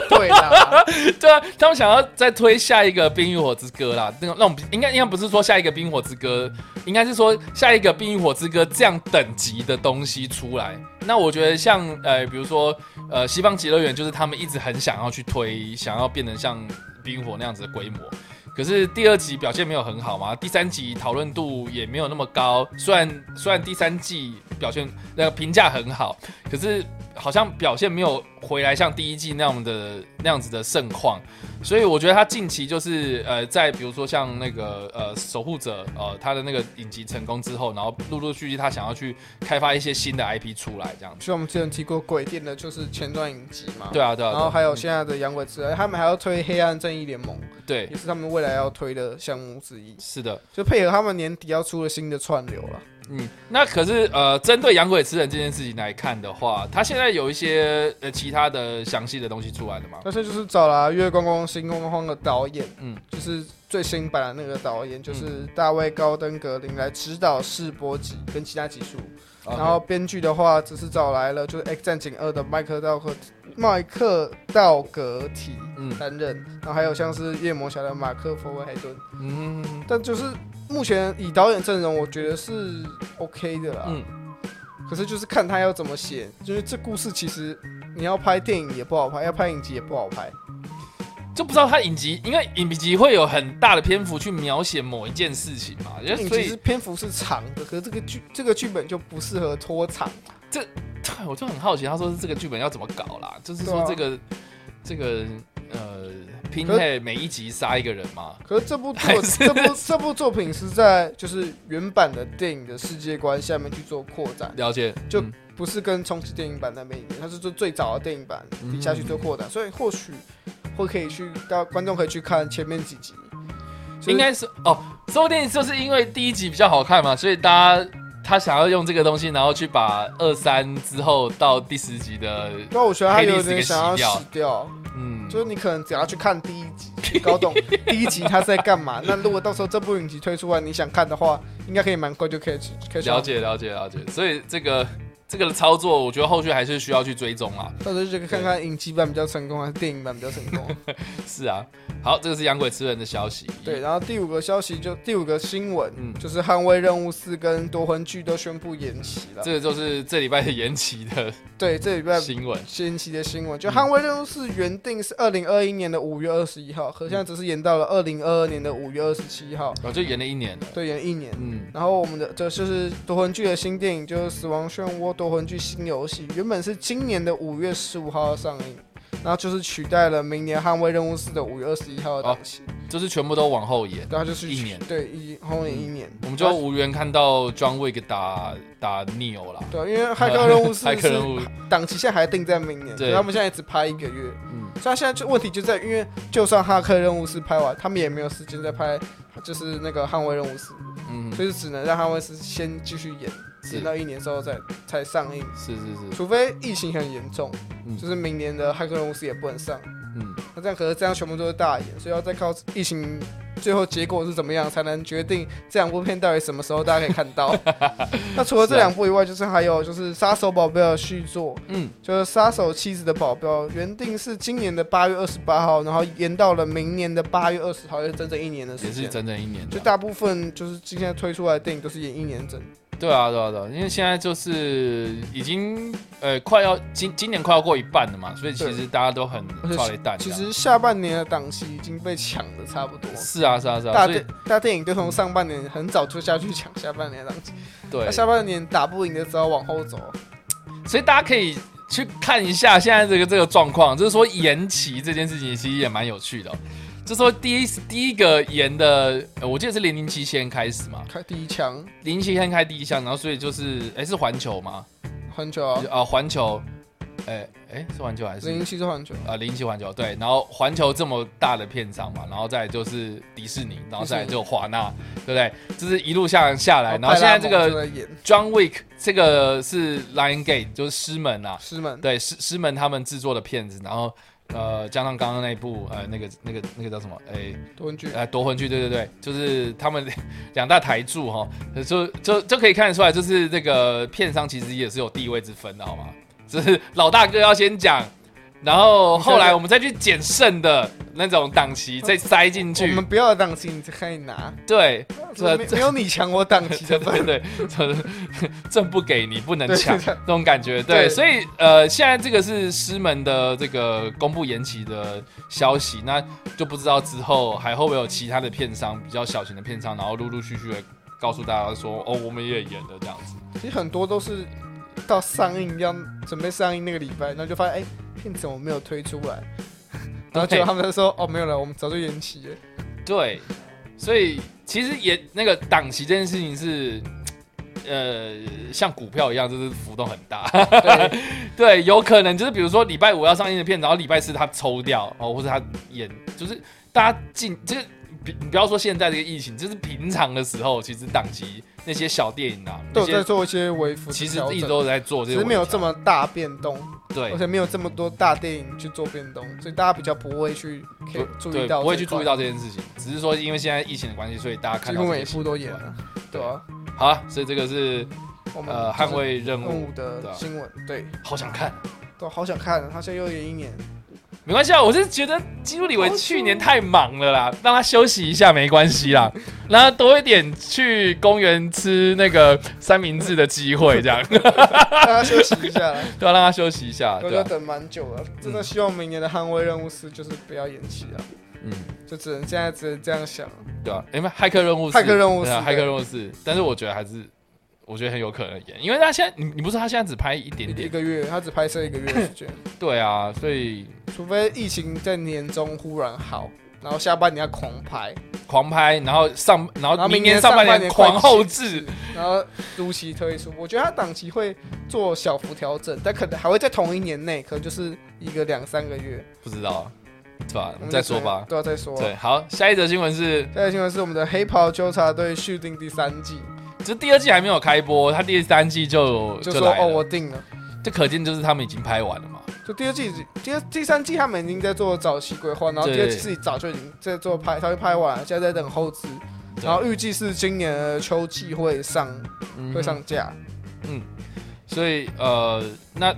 对啦，对啊，他们想要再推下一个《冰与火之歌》啦，那种那种应该应该不是说下一个《冰火之歌》，应该是说下一个《冰与火之歌》这样等级的东西出来。那我觉得像呃，比如说呃，《西方极乐园》就是他们一直很想要去推，想要变成像《冰与火》那样子的规模。可是第二集表现没有很好嘛，第三集讨论度也没有那么高。虽然虽然第三季表现那个评价很好，可是好像表现没有回来像第一季那样的那样子的盛况。所以我觉得他近期就是呃，在比如说像那个呃守护者呃他的那个影集成功之后，然后陆陆续续他想要去开发一些新的 IP 出来这样子。像我们之前提过鬼店的，就是前段影集嘛。对啊，对啊，然后还有现在的《洋鬼之人》，他们还要推《黑暗正义联盟》，对也，是他们未来要推的项目之一，是的。就配合他们年底要出的新的串流了。嗯，那可是呃，针对养鬼吃人这件事情来看的话，他现在有一些呃其他的详细的东西出来了吗？但是就是找了《月光光心慌慌》的导演，嗯，就是最新版的那个导演，就是大卫高登格林来指导试播集跟其他集数。然后编剧的话，只是找来了就是《X 战警二》的麦克道克麦克道格提嗯担任，然后还有像是夜魔侠的马克佛维海顿。嗯但就是目前以导演阵容，我觉得是 OK 的啦。嗯，可是就是看他要怎么写，就是这故事其实你要拍电影也不好拍，要拍影集也不好拍。就不知道他影集，因为影集会有很大的篇幅去描写某一件事情嘛，所以影集篇幅是长的，可是这个剧这个剧本就不适合拖长。这我就很好奇，他说是这个剧本要怎么搞啦？就是说这个、这个呃拼配每一集杀一个人嘛？可是这部作这部这部作品是在就是原版的电影的世界观下面去做扩展，了解，就嗯不是跟重启电影版那边一样，它是做最早的电影版底下去做扩展，所以或许会可以去，大家观众可以去看前面几集。就是应该是哦，说不定就是因为第一集比较好看嘛，所以大家他想要用这个东西，然后去把二三之后到第十集的，对啊，我觉得他有点想要洗掉，嗯，就是你可能只要去看第一集，搞懂 第一集他是在干嘛。那如果到时候这部影集推出来，你想看的话，应该可以蛮快就可以去可以去了。解了解了解，所以这个这个操作，我觉得后续还是需要去追踪啊。到时候就看看影集版比较成功还是电影版比较成功。是啊，好，这个是养鬼吃人的消息。对，，然后第五个消息就第五个新闻，嗯就是《捍卫任务四》跟《夺魂剧》都宣布延期了。这个就是这礼拜的延期的 对，这礼拜新闻。延期的新闻，就嗯《捍卫任务四》原定是二零二一年的五月二十一号，可现在只是延到了二零二二年的五月二十七号，哦就延了一年了。对，延一年。嗯，然后我们的这就是夺魂剧的新电影，就是《死亡漩涡：夺魂剧新游戏》，原本是今年的五月十五号要上映，然后就是取代了明年《捍卫任务四》的五月二十一号的档期，就是全部都往后延，然后就是一年。对一后年一年，我们就无缘看到 John Wick 打打 Neo 了。对，因为《骇客任务四》骇客任务。档期现在还定在明年，对。他们现在只拍一个月，嗯，所以他现在就问题就在，因为就算《骇客任务四》拍完，他们也没有时间再拍，就是那个《捍卫任务四》，嗯，所以只能让《捍卫四》先继续演，是演到一年之后再才上映。是是是，除非疫情很严重，嗯就是明年的《骇客公司》也不能上，嗯，那这样可是这样全部都是大演，所以要再靠疫情最后结果是怎么样，才能决定这两部片到底什么时候大家可以看到。那除了这两部以外，就是还有就是《杀手保镖》的续作，嗯，就是《杀手妻子的保镖》，原定是今年的八月二十八号，然后延到了明年的八月二十号，也是整整一年的时间。也是整整一年。就大部分就是今天推出来的电影都是演一年整。对啊，对啊，对啊，因为现在就是已经呃快要今今年快要过一半了嘛，所以其实大家都很而且抓了一蛋。其实下半年的档期已经被抢的差不多，是啊，是啊，是啊，大电大电影都从上半年很早就下去抢下半年的档期，对，下半年打不赢的只好往后走。所以大家可以去看一下现在这个这个状况，就是说延期这件事情其实也蛮有趣的哦、就是说第一第一个演的，呃我记得是零零七先开始嘛，开第一枪，零零七先开第一枪，然后所以就是哎是环球吗？环球啊，啊环球，哎哎是环球还是？零零七是环球，啊，零七环球对，然后环球这么大的片商嘛，然后再来就是迪士尼，然后再来就华纳，对不对？就是一路下下来，然后现在这个派拉蒙就在演。John Wick 这个是 Lion Gate，就是狮门啊，师门，对狮狮门他们制作的片子，然后呃加上刚刚那一部呃那个那个那个叫什么？哎夺魂剧，呃夺魂剧，对对对，就是他们 两大台柱哈，就就就可以看得出来，就是这个片商其实也是有地位之分的，好吗？就是老大哥要先讲，然后后来我们再去捡剩的那种档期再塞进我去们，不要的档期你可以拿，对，这没没有你抢我档期的 份。对对对，就是朕不给你不能对抢对这种感觉，对，对。所以呃，现在这个是师门的这个公布延期的消息，那就不知道之后还会不会有其他的片商比较小型的片商，然后陆陆续续的告诉大家说，哦，我们也演了这样子，其实很多都是到上映要准备上映那个礼拜，然后就发现哎，片怎么没有推出来？然后结果他们就说哦没有了，我们早就延期了。对，所以其实也那个档期这件事情是。呃，像股票一样，就是浮动很大。对，对，有可能就是比如说礼拜五要上映的片，然后礼拜四他抽掉哦，或者他演，就是大家进这个，你你不要说现在这个疫情，就是平常的时候，其实档期那些小电影啊，都有在做一些微幅其实一直都在做这只些，是没有这么大变动，对而且没有这么多大电影去做变动，所以大家比较不会去注意对，到，不会去注意到，这件事情，只是说因为现在疫情的关系，所以大家看几乎每到这些新闻部都演了，对啊？好啊，所以这个是我们呃捍卫任务的新闻，对，好想看。都好想看，他现在又演一年，没关系啊，我是觉得基督里维去年太忙了啦，让他休息一下没关系啦，让他多一点去公园吃那个三明治的机会，这样对让他休息一下。对啊，让他休息一下，对吧？我就等蛮久了，真的希望明年的捍卫任务四就是不要延期啊，嗯，就只能现在只能这样想。对吧？因为骇客任务是，骇客任务是骇客任务是，但是我觉得还是，我觉得很有可能演，因为他现在，你你不是他现在只拍一点点，一个月，他只拍摄一个月的时间，对啊，所以除非疫情在年中忽然好，然后下半年要狂拍，狂拍，然后上，然后明年年上半年年狂快后置，然后如期推出。我觉得他档期会做小幅调整，但可能还会在同一年内，可能就是一个两三个月。不知道，是吧？再说吧。对啊，再说。对，好，下一则新闻是，下一则新闻是我们的黑袍纠察队续订第三季，就第二季还没有开播，他第三季就就说哦，我定了。这可见就是他们已经拍完了嘛。就第二季、第二、第三季他们已经在做早期规划，然后第二季自己早就已经在做拍，他就拍完了，现在在等后置，然后预计是今年的秋季会上嗯会上架。嗯所以呃，那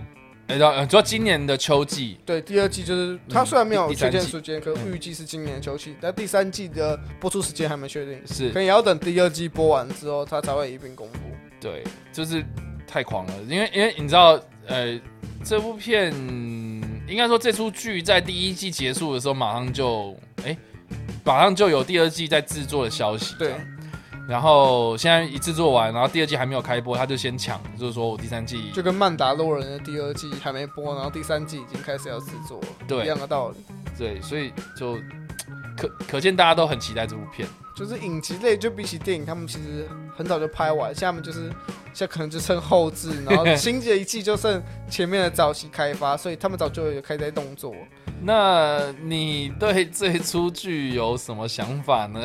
呃，呃主要今年的秋季，对，第二季就是它虽然没有确定时间，可嗯。预计是今年的秋季，但第三季的播出时间还没确定，是可能也要等第二季播完之后，它才会一并公布。对，就是太狂了，因为因为你知道，呃，这部片应该说这出剧在第一季结束的时候，马上就哎、马上就有第二季在制作的消息，对然后现在一制作完，然后第二季还没有开播，他就先抢，就是说我第三季就跟《曼达洛人》的第二季还没播，然后第三季已经开始要制作，对一样的道理。对，所以就可可见大家都很期待这部片。就是影集类，就比起电影，他们其实很早就拍完，下面就是现在可能就剩后置，然后 新的一季就剩前面的早期开发，所以他们早就有开始在动作。那你对这出剧有什么想法呢？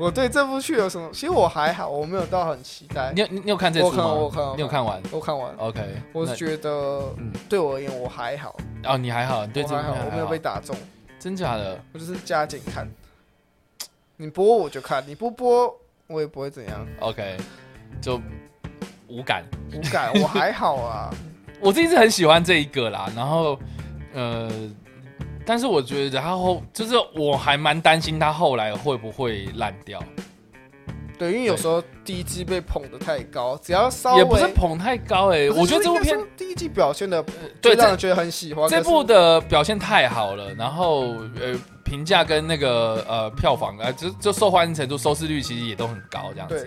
我对这部剧有什么？其实我还好，我没有到很期待你。有你你有看这我看，出吗？我看，你有？看完我看完，？OK，我是觉得嗯对我而言我还好，哦，你还好，你对这部片，我还好我没有被打中，真假的？我就是加减看。你播我就看，你不播我也不会怎样，OK，就无感。无感，我还好啊。我自己是很喜欢这一个啦，然后呃，但是我觉得他后就是我还蛮担心他后来会不会烂掉，对，因为有时候第一季被捧得太高，只要稍微也不是捧太高哎、我觉得这部片第一季表现的对这让人觉得很喜欢。这部的表现太好了，然后呃评价跟那个呃票房啊、呃，就就受欢迎程度、收视率其实也都很高，这样子。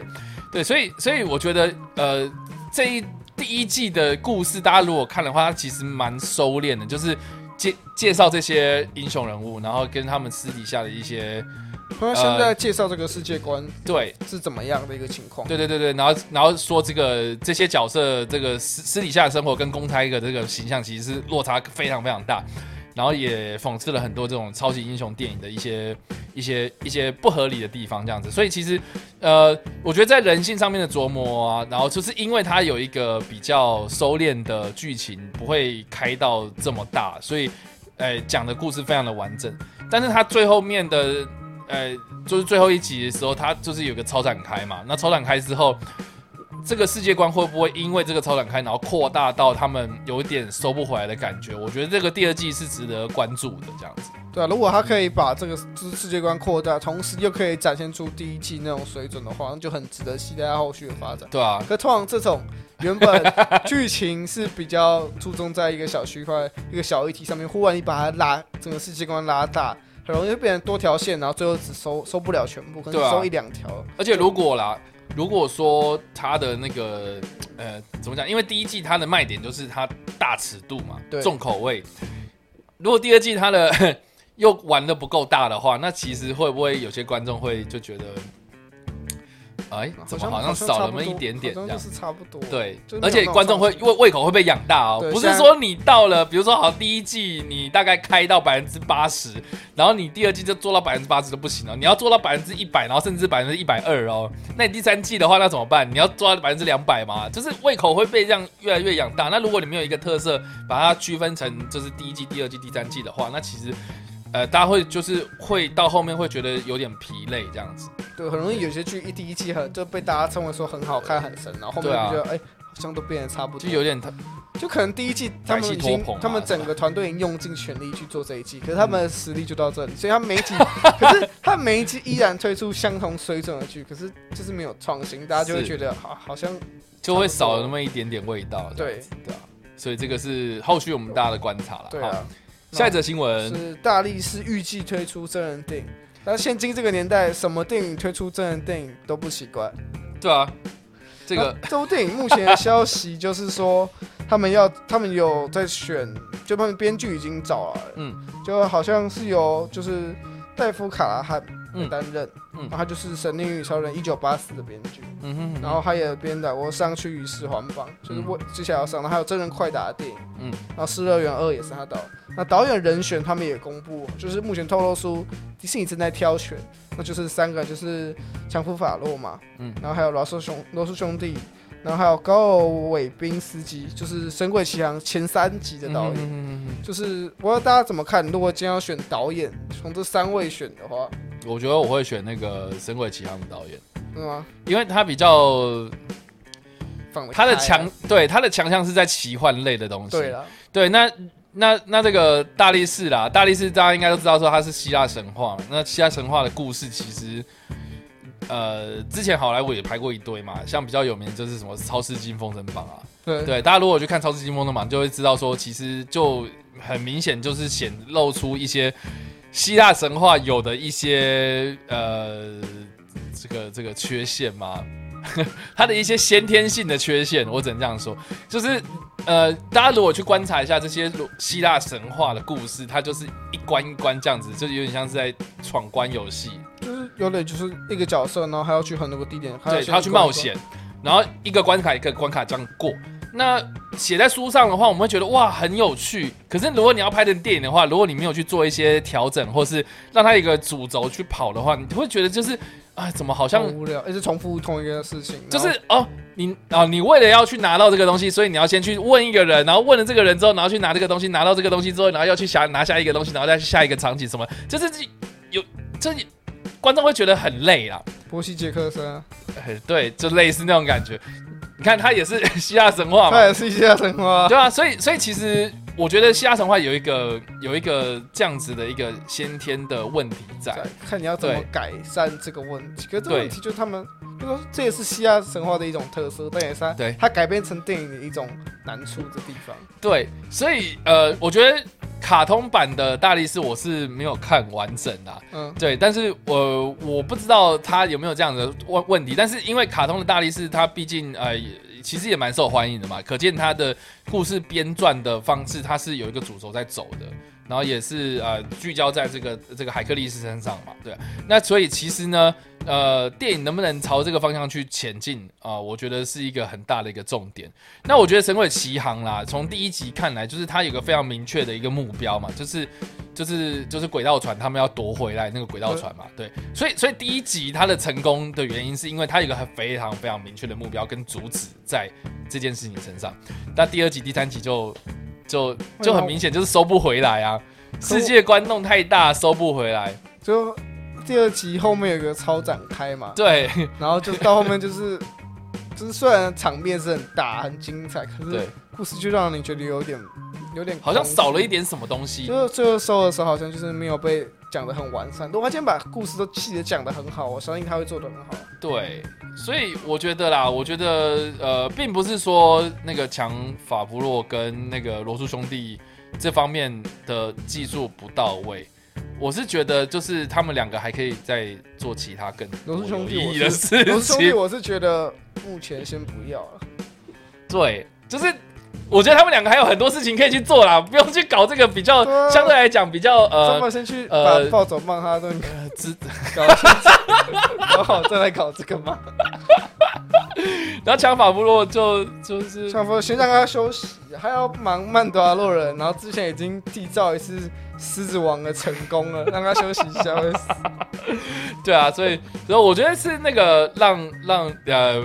对对，所以所以我觉得呃这一第一季的故事，大家如果看的话，它其实蛮收敛的，就是介介绍这些英雄人物，然后跟他们私底下的一些他现在介绍这个世界观对是怎么样的一个情况？对对对对，然后然后说这个这些角色这个私私底下的生活跟公开一个这个形象其实是落差非常非常大，然后也讽刺了很多这种超级英雄电影的一些一些一些不合理的地方，这样子。所以其实呃，我觉得在人性上面的琢磨啊，然后就是因为它有一个比较收敛的剧情，不会开到这么大，所以呃讲的故事非常的完整。但是它最后面的呃，就是最后一集的时候，它就是有个超展开嘛。那超展开之后，这个世界观会不会因为这个超展开，然后扩大到他们有一点收不回来的感觉？我觉得这个第二季是值得关注的，这样子。对啊，如果他可以把这个就是世界观扩大，同时又可以展现出第一季那种水准的话，那就很值得期待他后续的发展。对啊，可通常这种原本剧情是比较注重在一个小区块、一个小议题上面，忽然你把它拉整个世界观拉大，很容易会变成多条线，然后最后只收收不了全部，可能收一两条。而且如果啦，如果说它的那个呃怎么讲？因为第一季它的卖点就是它大尺度嘛，对重口味。如果第二季它的 又玩的不够大的话，那其实会不会有些观众会就觉得，哎，怎么好像少了那么一点点这样？是差不多。对而且观众会胃胃口会被养大哦，不是说你到了，比如说好第一季你大概开到百分之八十，然后你第二季就做到百分之八十都不行了，你要做到百分之一百，然后甚至百分之一百二哦，那你第三季的话那怎么办？你要做到百分之两百嘛，就是胃口会被这样越来越养大。那如果你没有一个特色，把它区分成就是第一季、第二季、第三季的话，那其实。呃，大家会就是会到后面会觉得有点疲累这样子，对，很容易有些剧一第一季很就被大家称为说很好看、很神，然后后面就觉得哎、好像都变得差不多。就有点就可能第一季他们已经啊他们整个团队已经用尽全力去做这一季，可是他们的实力就到这里，所以他每一季，可是他每一季依然推出相同水准的剧，可是就是没有创新，大家就会觉得好好像就会少了那么一点点味道。对子对啊，所以这个是后续我们大家的观察了。对啊。下一则新闻，是大力士预计推出真人电影，但现今这个年代，什么电影推出真人电影都不奇怪。对啊，这个这部电影目前的消息就是说，他们要他们有在选，就他们编剧已经找来了，嗯。就好像是由就是戴夫卡拉汉嗯担任，嗯。然后他就是《神力女超人》一九八四的编剧，嗯哼，然后他也编导过《上去与世环榜》，就是我接下来要上，然后还有真人快打的电影，嗯。然后《失乐园二》也是他导。那导演人选他们也公布，就是目前透露出迪士尼正在挑选，那就是三个，就是强夫法洛嘛，嗯。然后还有罗素兄罗素兄弟，然后还有高尔韦宾斯基，就是《神鬼奇航》前三集的导演。嗯就是不知道大家怎么看？如果今天要选导演，从这三位选的话，我觉得我会选那个《神鬼奇航》的导演，是吗？因为他比较他的强，对他的强项是在奇幻类的东西。对了，对，那那那这个大力士啦，大力士大家应该都知道说他是希腊神话，那希腊神话的故事其实。呃，之前好莱坞也拍过一堆嘛，像比较有名就是什么《超市金封神榜》啊，对。对，大家如果去看《超市金风神榜，就会知道说，其实就很明显就是显露出一些希腊神话有的一些呃，这个这个缺陷嘛，它的一些先天性的缺陷，我只能这样说，就是呃，大家如果去观察一下这些希腊神话的故事，它就是一关一关这样子，就有点像是在闯关游戏，就是有点就是一个角色，然后还要去很多个地点，还对，他要去冒险，然后一个关卡一个关卡这样过。那写在书上的话，我们会觉得哇很有趣。可是如果你要拍成电影的话，如果你没有去做一些调整，或是让它一个主轴去跑的话，你会觉得就是啊，怎么好像好无聊，一直重复同一个事情，就是哦，你啊，你为了要去拿到这个东西，所以你要先去问一个人，然后问了这个人之后，然后去拿这个东西，拿到这个东西之后，然后要去下拿下一个东西，然后再去下一个场景，什么，就是有这观众会觉得很累啊。波西杰克森啊，哎，对，就类似那种感觉。你看，他也是 希腊神话嘛，他也是希腊神话，对啊，所以，所以其实我觉得希腊神话有一个有一个这样子的一个先天的问题在，看你要怎么改善这个问题。可是这个问题就是他们，就说这也是希腊神话的一种特色，但也是他对它改编成电影的一种难处的地方。对，所以呃，我觉得。卡通版的大力士我是没有看完整的，嗯，对，但是我我不知道他有没有这样的问问题，但是因为卡通的大力士，他毕竟呃，其实也蛮受欢迎的嘛，可见他的故事编撰的方式，他是有一个主轴在走的。然后也是呃聚焦在这个这个海克力士身上嘛，对。那所以其实呢，呃，电影能不能朝这个方向去前进啊？我觉得是一个很大的一个重点。那我觉得《神鬼奇航》啦，从第一集看来，就是它有个非常明确的一个目标嘛，就是就是就是轨道船他们要夺回来那个轨道船嘛，对。所以所以第一集它的成功的原因，是因为它有一个非常非常明确的目标跟主旨在这件事情身上。那第二集、第三集就。就就很明显，就是收不回来啊！世界观弄太大，收不回来。就第二集后面有个超展开嘛，对，然后就到后面就是，就是虽然场面是很大很精彩，可是故事就让你觉得有点有点好像少了一点什么东西。就是最后收的时候，好像就是没有被讲的很完善。如果他今天把故事都细节讲的很好，我相信他会做的很好。对。所以我觉得啦，我觉得呃，并不是说那个强法布洛跟那个罗素兄弟这方面的技术不到位，我是觉得就是他们两个还可以再做其他更罗素兄弟意义的事情。罗素 兄弟，我是觉得目前先不要了。对，就是。我觉得他们两个还有很多事情可以去做啦，不用去搞这个比较相对来讲比较呃，先去把暴走曼哈顿知搞清楚，然后再来搞这个嘛。然后强法部落就就是强法先让他休息，还要忙曼多拉洛人，然后之前已经缔造一次狮子王的成功了，让他休息一下会死。对啊，所以所以我觉得是那个让让呃。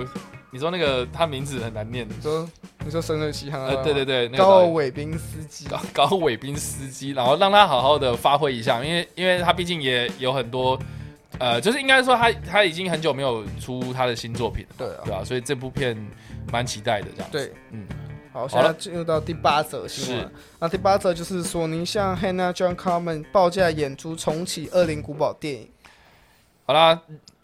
你说那个他名字很难念，你说你说生日奇哈呃，对对对，高伟斌司机，高高伟斌司机，然后让他好好的发挥一下，因为因为他毕竟也有很多，呃，就是应该说他他已经很久没有出他的新作品了，对对啊，所以这部片蛮期待的这样。对，嗯，好，现在进入到第八则新闻，那第八则就是索尼向 Hannah John Carmen 报价演出重启《恶灵古堡》电影。好啦。《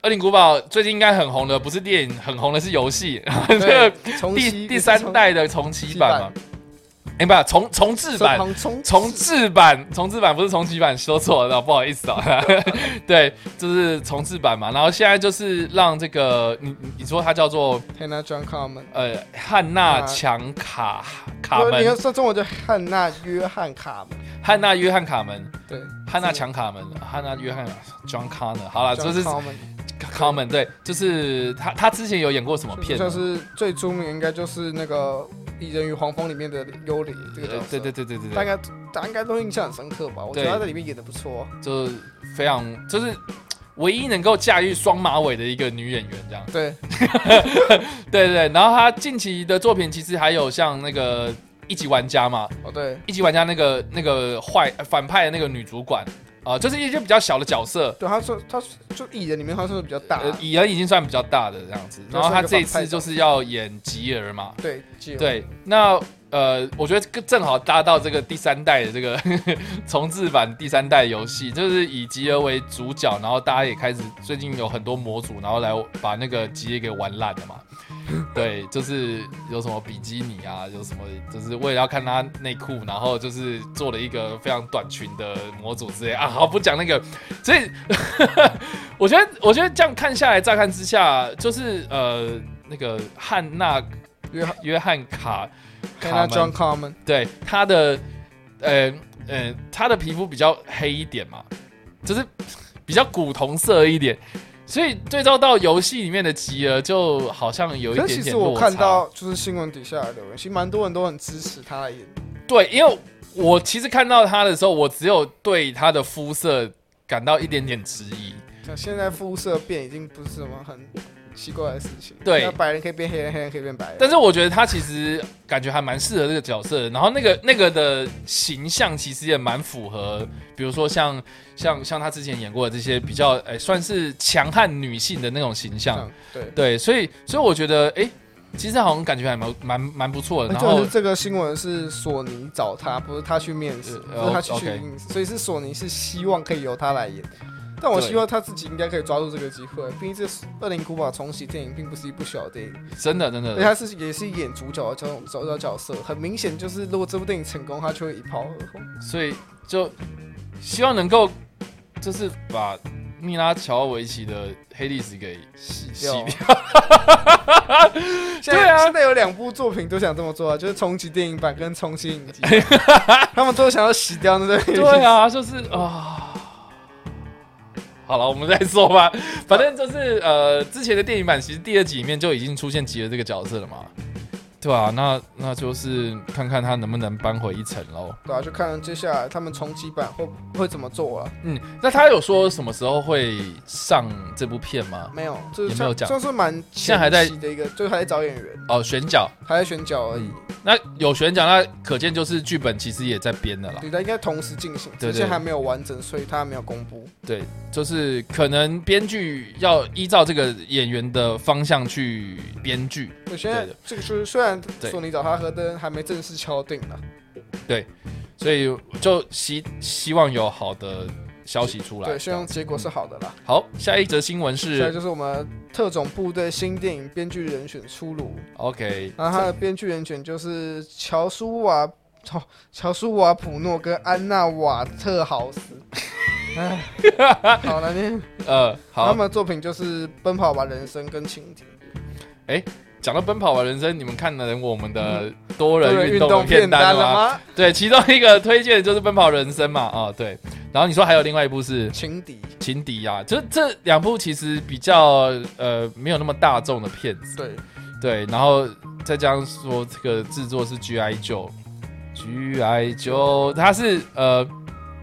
恶灵古堡》最近应该很红的，不是电影，很红的是游戏。这个第第三代的重启版嘛？哎，不，重重置版，重重置版，重置版不是重启版，说错了，不好意思啊。对，就是重置版嘛。然后现在就是让这个你你说它叫做 Hannah John Carmen，呃，汉娜强卡卡门。你要说中文就汉娜约翰卡门。汉娜约翰卡门，对，汉娜强卡门，汉娜约翰 John Connor。好了，就是。Common 对，就是他，他之前有演过什么片？像是最出名应该就是那个《蚁人与黄蜂》里面的幽灵这个角色。对对对对对对，大概大家应该都印象很深刻吧？我觉得他在里面演的不错，就是非常就是唯一能够驾驭双马尾的一个女演员这样。对，对对。然后他近期的作品其实还有像那个一级玩家嘛，哦对，一级玩家那个那个坏反派的那个女主管。啊，就是一些比较小的角色。对，他说，他就蚁人里面他算是比较大，蚁人已经算比较大的这样子。然后他这一次就是要演吉尔嘛。对，对。那呃，我觉得正好搭到这个第三代的这个 重置版第三代游戏，就是以吉尔为主角，然后大家也开始最近有很多模组，然后来把那个吉尔给玩烂了嘛。对，就是有什么比基尼啊，有什么，就是为了要看他内裤，然后就是做了一个非常短裙的模组之类啊。好，不讲那个，所以 我觉得，我觉得这样看下来，乍看之下，就是呃，那个汉娜约约翰卡卡门，对他的呃呃，他的皮肤比较黑一点嘛，就是比较古铜色一点。所以对照到游戏里面的吉尔，就好像有一点点其实我看到就是新闻底下的留言，其实蛮多人都很支持他。对，因为我其实看到他的时候，我只有对他的肤色感到一点点质疑。像现在肤色变已经不是什么很奇怪的事情。对那白人可以变黑人，黑人可以变白人。但是我觉得他其实感觉还蛮适合这个角色的，然后那个 那个的形象其实也蛮符合，比如说像像像他之前演过的这些比较诶、算是强悍女性的那种形象，像对。对，所以所以我觉得诶、其实好像感觉还蛮蛮蛮不错的，然后这个新闻是索尼找他，不是他去面试，呃不是他去去所以是索尼是希望可以由他来演。但我希望他自己应该可以抓住这个机会，毕竟这《恶灵古堡》重启电影并不是一部小电影，真的真的他是也是演主角的这种主角角色，很明显就是如果这部电影成功，他就会一炮而红。所以就希望能够就是把米拉乔维奇的黑历史给洗洗掉掉。现在对啊现在有两部作品都想这么做啊，就是重启电影版跟重启影集，他们都想要洗掉那个。对啊，就是啊。好了，我们再说吧。反正就是呃，之前的电影版其实第二集里面就已经出现吉尔这个角色了嘛，对啊、那那就是看看他能不能扳回一城喽。对啊，就看接下来他们重启版会会怎么做啊？嗯，那他有说什么时候会上这部片吗？没有，就是没有讲算是蛮现在还在的一个，就是还在找演员，哦，选角，还在选角而已。那有选角，那可见就是剧本其实也在编的啦。对，他应该同时进行，对对只是还没有完整，所以他还没有公布。对，就是可能编剧要依照这个演员的方向去编剧。对，现在这个是虽然对索尼找他合灯还没正式敲定了，所以就希希望有好的消息出来。对，希望结果是好的啦。好，下一则新闻是就是我们特种部队新电影编剧人选出炉，OK，然后他的编剧人选就是乔舒瓦。乔乔舒瓦普诺跟安娜瓦特豪斯，哎，好难念。呃，好他好，们的作品就是《奔跑吧人生》跟《蜻蜓》。讲到奔跑吧人生，你们看了我们的多多人运动片片单了吗？对，其中一个推荐就是奔跑人生嘛，啊、对。然后你说还有另外一部是情敌，情敌啊，就是这两部其实比较呃没有那么大众的片子，对，对，然后再加上说这个制作是 G.I. 九，G.I. 九，它是呃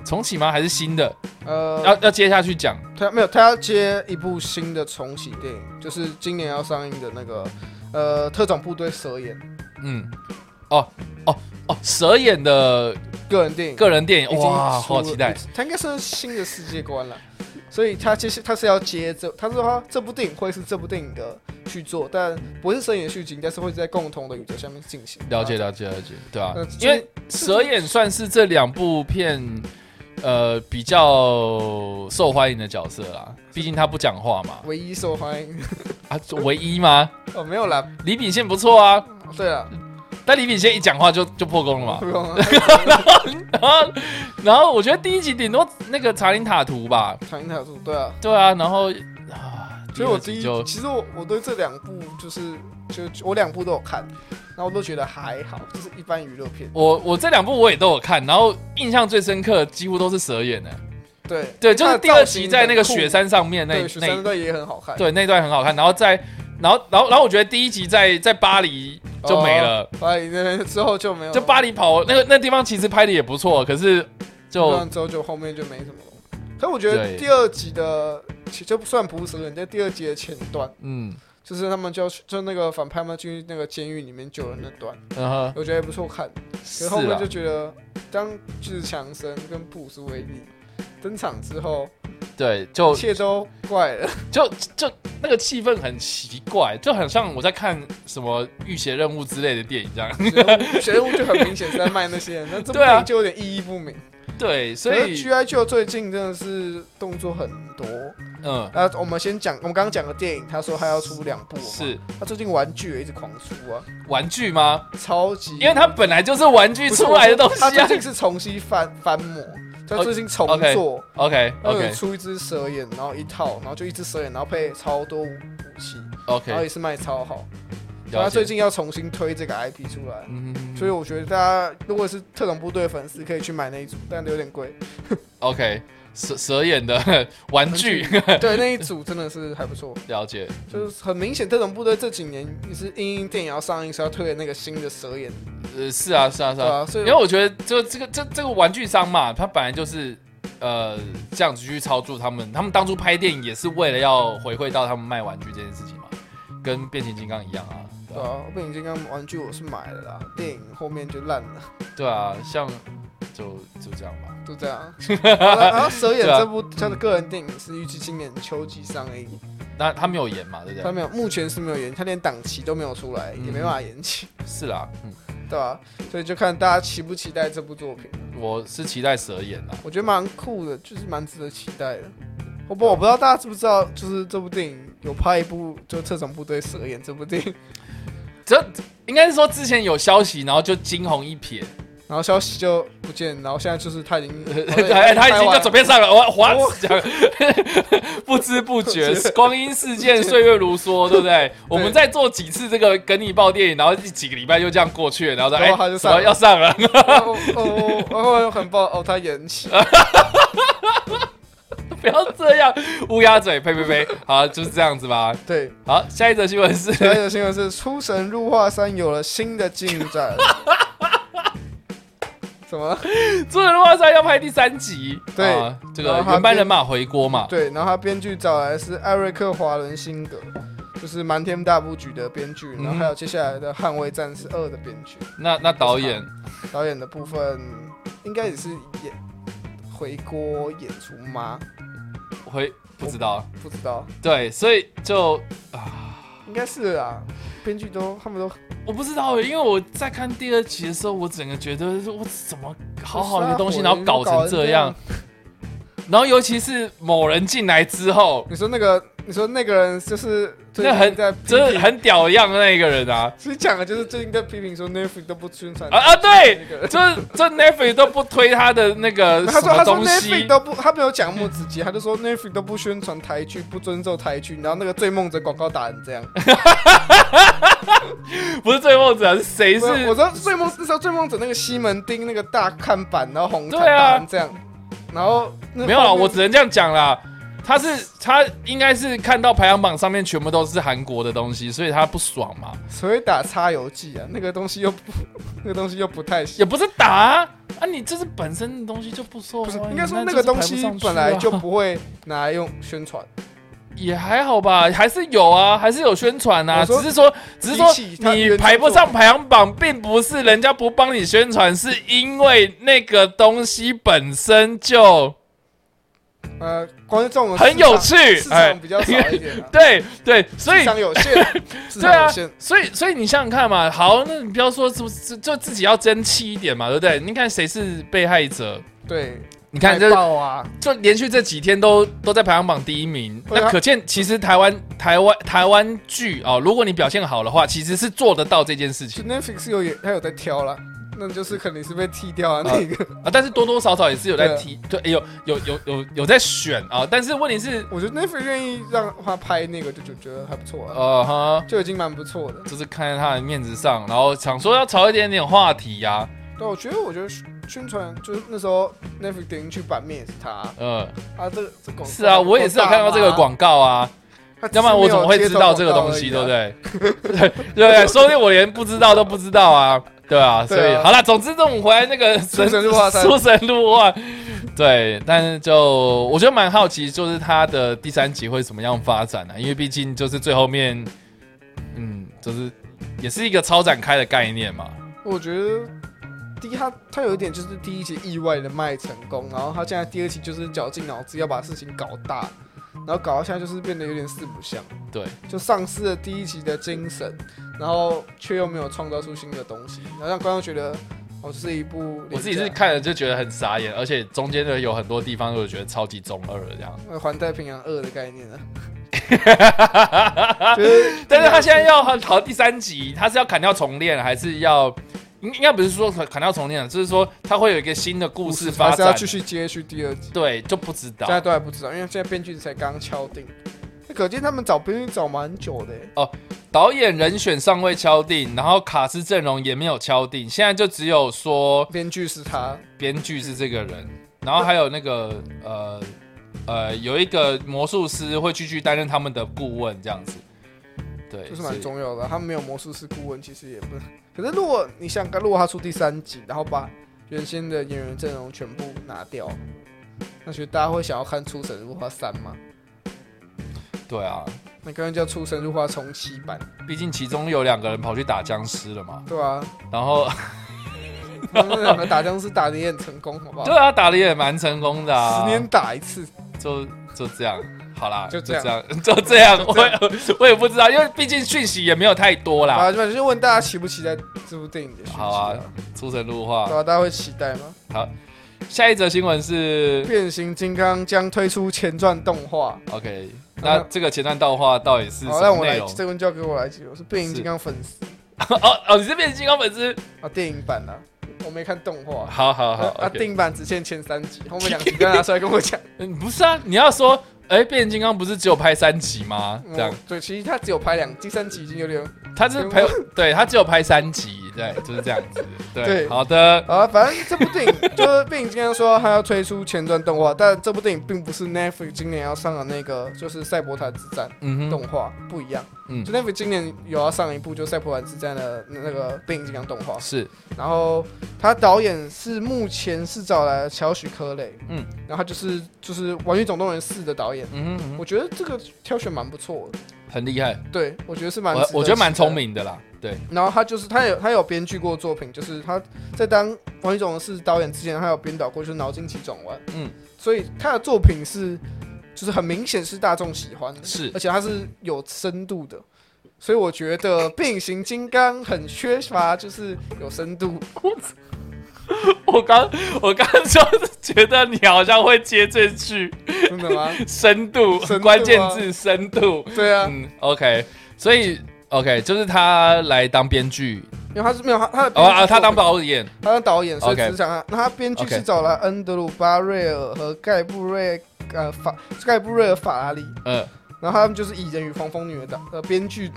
重启吗？还是新的？呃，要要接下去讲他没有，他要接一部新的重启电影，就是今年要上映的那个呃特种部队蛇眼嗯，哦哦哦，蛇眼的个人电影，个人电影，哇，好期待！它应该是新的世界观了。所以他接他是要接这，他说他这部电影会是这部电影的续作，但不是蛇眼续集，但是会在共同的宇宙下面进行。了解了解了解，对啊呃，因为蛇眼算是这两部片呃比较受欢迎的角色啦，毕竟他不讲话嘛，唯一受欢迎啊，唯一吗？哦，没有啦。李秉宪不错啊，对啊，但李秉宪一讲话就就破功了然后，然后我觉得第一集顶多那个查林塔图吧，查林塔图，对啊。对啊，然后啊，所以我第一，就其实我我对这两部就是就我两部都有看，然后我都觉得还好，就是一般娱乐片。我我这两部我也都有看，然后印象最深刻几乎都是蛇眼的，对对，就是第二集集在那个雪，山上面那那那段也很好看。对那段很好看，然后在然后然后然后我觉得第一集在在巴黎就没了，巴黎那边之后就没有，就巴黎跑那个那地方其实拍的也不错，可是就完之后就后面就没什么了。可我觉得第二集的其就不算不是人，在第二集的前段，嗯就是他们就要去就那个反派们进去那个监狱里面救人那段，嗯我觉得也不错看。可是是后面啊就觉得，当志强森跟布鲁斯威利登场之后，对就一切都怪了。就就那个气氛很奇怪，就很像我在看什么浴血任务之类的电影这样。学务就很明显是在卖那些人，那这部 对啊电影就有点意义不明。对，所以 G.I. 就最近真的是动作很多。嗯那我们先讲，我们刚刚讲的电影，他说他要出两部，是他最近玩具也一直狂出啊，玩具吗？超级，因为他本来就是玩具出来的东西啊。他最近是重新翻翻模，他最近重 OK 做，OK 然后有 OK 出一只蛇眼，然后一套，然后就一只蛇眼，然后配超多武器，然后也是卖超好。他。最近要重新推这个 IP 出来，嗯，所以我觉得大家如果是特种部队粉丝，可以去买那一组，但有点贵。OK，蛇蛇眼的 玩具，对，那一组真的是还不错，了解。就是很明显，特种部队这几年也是英英电影要上映，是要推的那个新的蛇眼，呃，是啊，是啊，是啊。啊，所以因为我觉得就这个这这个玩具商嘛，他本来就是呃这样子去操作他们，他们当初拍电影也是为了要回馈到他们卖玩具这件事情嘛。跟变形金刚一样啊，对啊，变形金刚玩具我是买了啦，电影后面就烂了，对啊，像就就这样吧。就这样。然后蛇眼这部他的个人电影是预计今年秋季上映，那他没有演嘛，对不对？他没有，目前是没有延，他连档期都没有出来，也没办法延期，是啦，嗯，对吧、所以就看大家期不期待这部作品。我是期待蛇眼啦。我觉得蛮酷的，就是蛮值得期待的。我不我不知道大家知不知道，就是这部电影有拍一部，就《特种部队蛇眼》这部电影，这应该是说之前有消息，然后就惊鸿一瞥，然后消息就不见，然后现在就是他已经，哎，他已经就准备备上了，我滑我这样，不知不觉，光阴似箭，岁月如梭，对不对？我们再做几次这个跟你报电影，然后几个礼拜就这样过去了，然后说，哎，要上了，哦哦，然后很爆哦，他延期，不要这样，乌鸦嘴，呸呸呸，好，就是这样子吧。对。好，下一则新闻是，下一则新闻是《出神入化三》有了新的进展。什么？《出神入化三》要拍第三集，对啊这个原班人马回锅嘛，对，然后他编剧找来是艾瑞克·华伦辛格，就是《瞒天大布局》的编剧，然后还有接下来的《捍卫战士二》的编剧。那那导演导演的部分应该也是演回锅演出吗？回不知道，不知道，对，所以就啊应该是啊。编剧都他们都我不知道耶，因为我在看第二集的时候，我整个觉得我怎么好好的东西，然后搞成这样，。然后尤其是某人进来之后，你说那个，你说那个人就是最那很真的很屌样的那个人啊其实讲的就是最近在批评说 Netflix 都不宣传啊啊！对，那个。就是这 Netflix 都不推他的那个 他说：“他说什么东 Netflix，都不，他没有讲木子杰，他就说 Netflix 都不宣传台剧，不尊重台剧，然后那个《醉梦者》广告打成这样。不是醉梦者，是谁是我我说《醉梦》那时候《醉梦者》那个西门町那个大看板，然后红毯打成这样，然后没有了，我只能这样讲啦。他是他应该是看到排行榜上面全部都是韩国的东西，所以他不爽嘛。所以打擦油剂啊？那个东西又不，那个东西又不太行。也不是打啊，啊你这是本身的东西就不受不是，应该说那个东西本来啊就不会拿来用宣传。也还好吧，还是有啊，还是有宣传啊，只是说只是说你排不上排行榜，并不是人家不帮你宣传，是因为那个东西本身就呃，观众很有趣市哎场比较少一点啊，对对，所以市场有限，对啊。所以，所以你想想看嘛，好，那你不要说就就就自己要争气一点嘛，对不对？你看谁是被害者？对，你看这就连续这几天都都在排行榜第一名，那可见其实台湾台湾台湾剧哦，如果你表现好的话，其实是做得到这件事就情 Netflix 有也，他有在挑啦，那就是肯定是被踢掉啊那个。啊，但是多多少少也是有在对啊。提，对，有有有有有在选啊，但是问题是，我觉得 Netflix 愿意让他拍那个，就就觉得还不错啊，啊哈，就已经蛮不错的。就是看在他的面子上，然后想说要炒一点点话题呀、对，我觉得我觉得宣传就是那时候 Netflix 点进去版面也是他嗯，啊，这个这广告是啊，我也是有看到这个，广告啊。要不然我怎么会知道这个东西，对不对？对对对，说不定我连不知道都不知道啊，对啊，所以好了，总之这种回来那个 出神入化出神入化，对，但是就我觉得蛮好奇，就是他的第三集会怎么样发展呢、啊？因为毕竟就是最后面，嗯，就是也是一个超展开的概念嘛，我觉得第一他他有一点就是第一集意外的卖成功，然后他现在第二集就是绞尽脑汁要把事情搞大，然后搞到现在就是变得有点四不像，对，就丧失了第一集的精神，然后却又没有创造出新的东西，然后让观众觉得哦这是一部我自己是看了就觉得很傻眼，而且中间的有很多地方都觉得超级中二的这样。呃环太平洋二的概念啊，就是但是他现在要逃第三集，他是要砍掉重练，还是要应应该不是说砍掉重练，就是说他会有一个新的故事发展还是要继。续接续第二集，对，就不知道现。在都还不知道，因为现在编剧才刚敲定，那可见他们找编剧找蛮久的哦。导演人选尚未敲定，然后卡斯阵容也没有敲定，现在就只有说编剧是他，编剧是这个人，然后还有那个呃呃有一个魔术师会继续担任他们的顾问这样子。对，就是所以蛮重要的。他们没有魔术师顾问，其实也不。可是如果你想，如果他出第三集，然后把原先的演员阵容全部拿掉，那觉得大家会想要看《出神入化三》吗？对啊，那干脆叫出神入化重启版，毕竟其中有两个人跑去打僵尸了嘛，对啊、然后他们两个打僵尸打的也很成功，好不好？对啊，打的也蛮成功的啊，十年打一次，就就这样，好啦，就这样 样，就这样，就我也 我也不知道，因为毕竟讯息也没有太多啦。啊，就就问大家期不期待这部电影好啊，出神入化对。啊，大家会期待吗？好，下一则新闻是变形金刚将推出前传动画。OK，那这个前传动画到底是好，什让我来？这问交给我来解。我是变形金刚粉丝 哦哦，你是变形金刚粉丝？啊，电影版啊，我没看动画。好好好啊影版只限前三集，后面两集不要拿出来跟我讲。嗯，不是啊，你要说，哎，变形金刚不是只有拍三集吗？这样。嗯，对，其实他只有拍两，第三集已经有点他是拍，对他只有拍三集，对，就是这样子。对，对好的，啊，反正这部电影就是变影金刚说他要推出前传动画，但这部电影并不是 Netflix 今年要上的那个，就是赛博坦之战动画不一样。嗯就 Netflix 今年有要上一部就赛博坦之战的那个变影金刚动画，是，然后他导演是目前是找来了乔许科雷，嗯嗯，然后他就是就是《玩具总动员四》的导演，嗯哼嗯哼，我觉得这个挑选蛮不错的，很厉害，对我觉得是蛮我我觉得蛮聪。明的啦。对，然后他就是他有他有编剧过作品，就是他在当《王一总是》导演之前，他有编导过就是《脑筋急转弯》，嗯，所以他的作品是就是很明显是大众喜欢的，是而且他是有深度的。所以我觉得变形金刚很缺乏，就是有深度。我刚我刚就是觉得你好像会接这句真的吗？深度，深度啊关键字深度。对啊，嗯，OK，所以 OK 就是他来当编剧，因为他是没有他他的哦啊，他当导演，他当导演，所以 OK 只是讲他。那他编剧 OK 是找了恩德鲁巴瑞尔和盖布瑞呃法盖布瑞尔法拉利，嗯然后他们就是《蚁人与黄蜂女》的导呃编剧。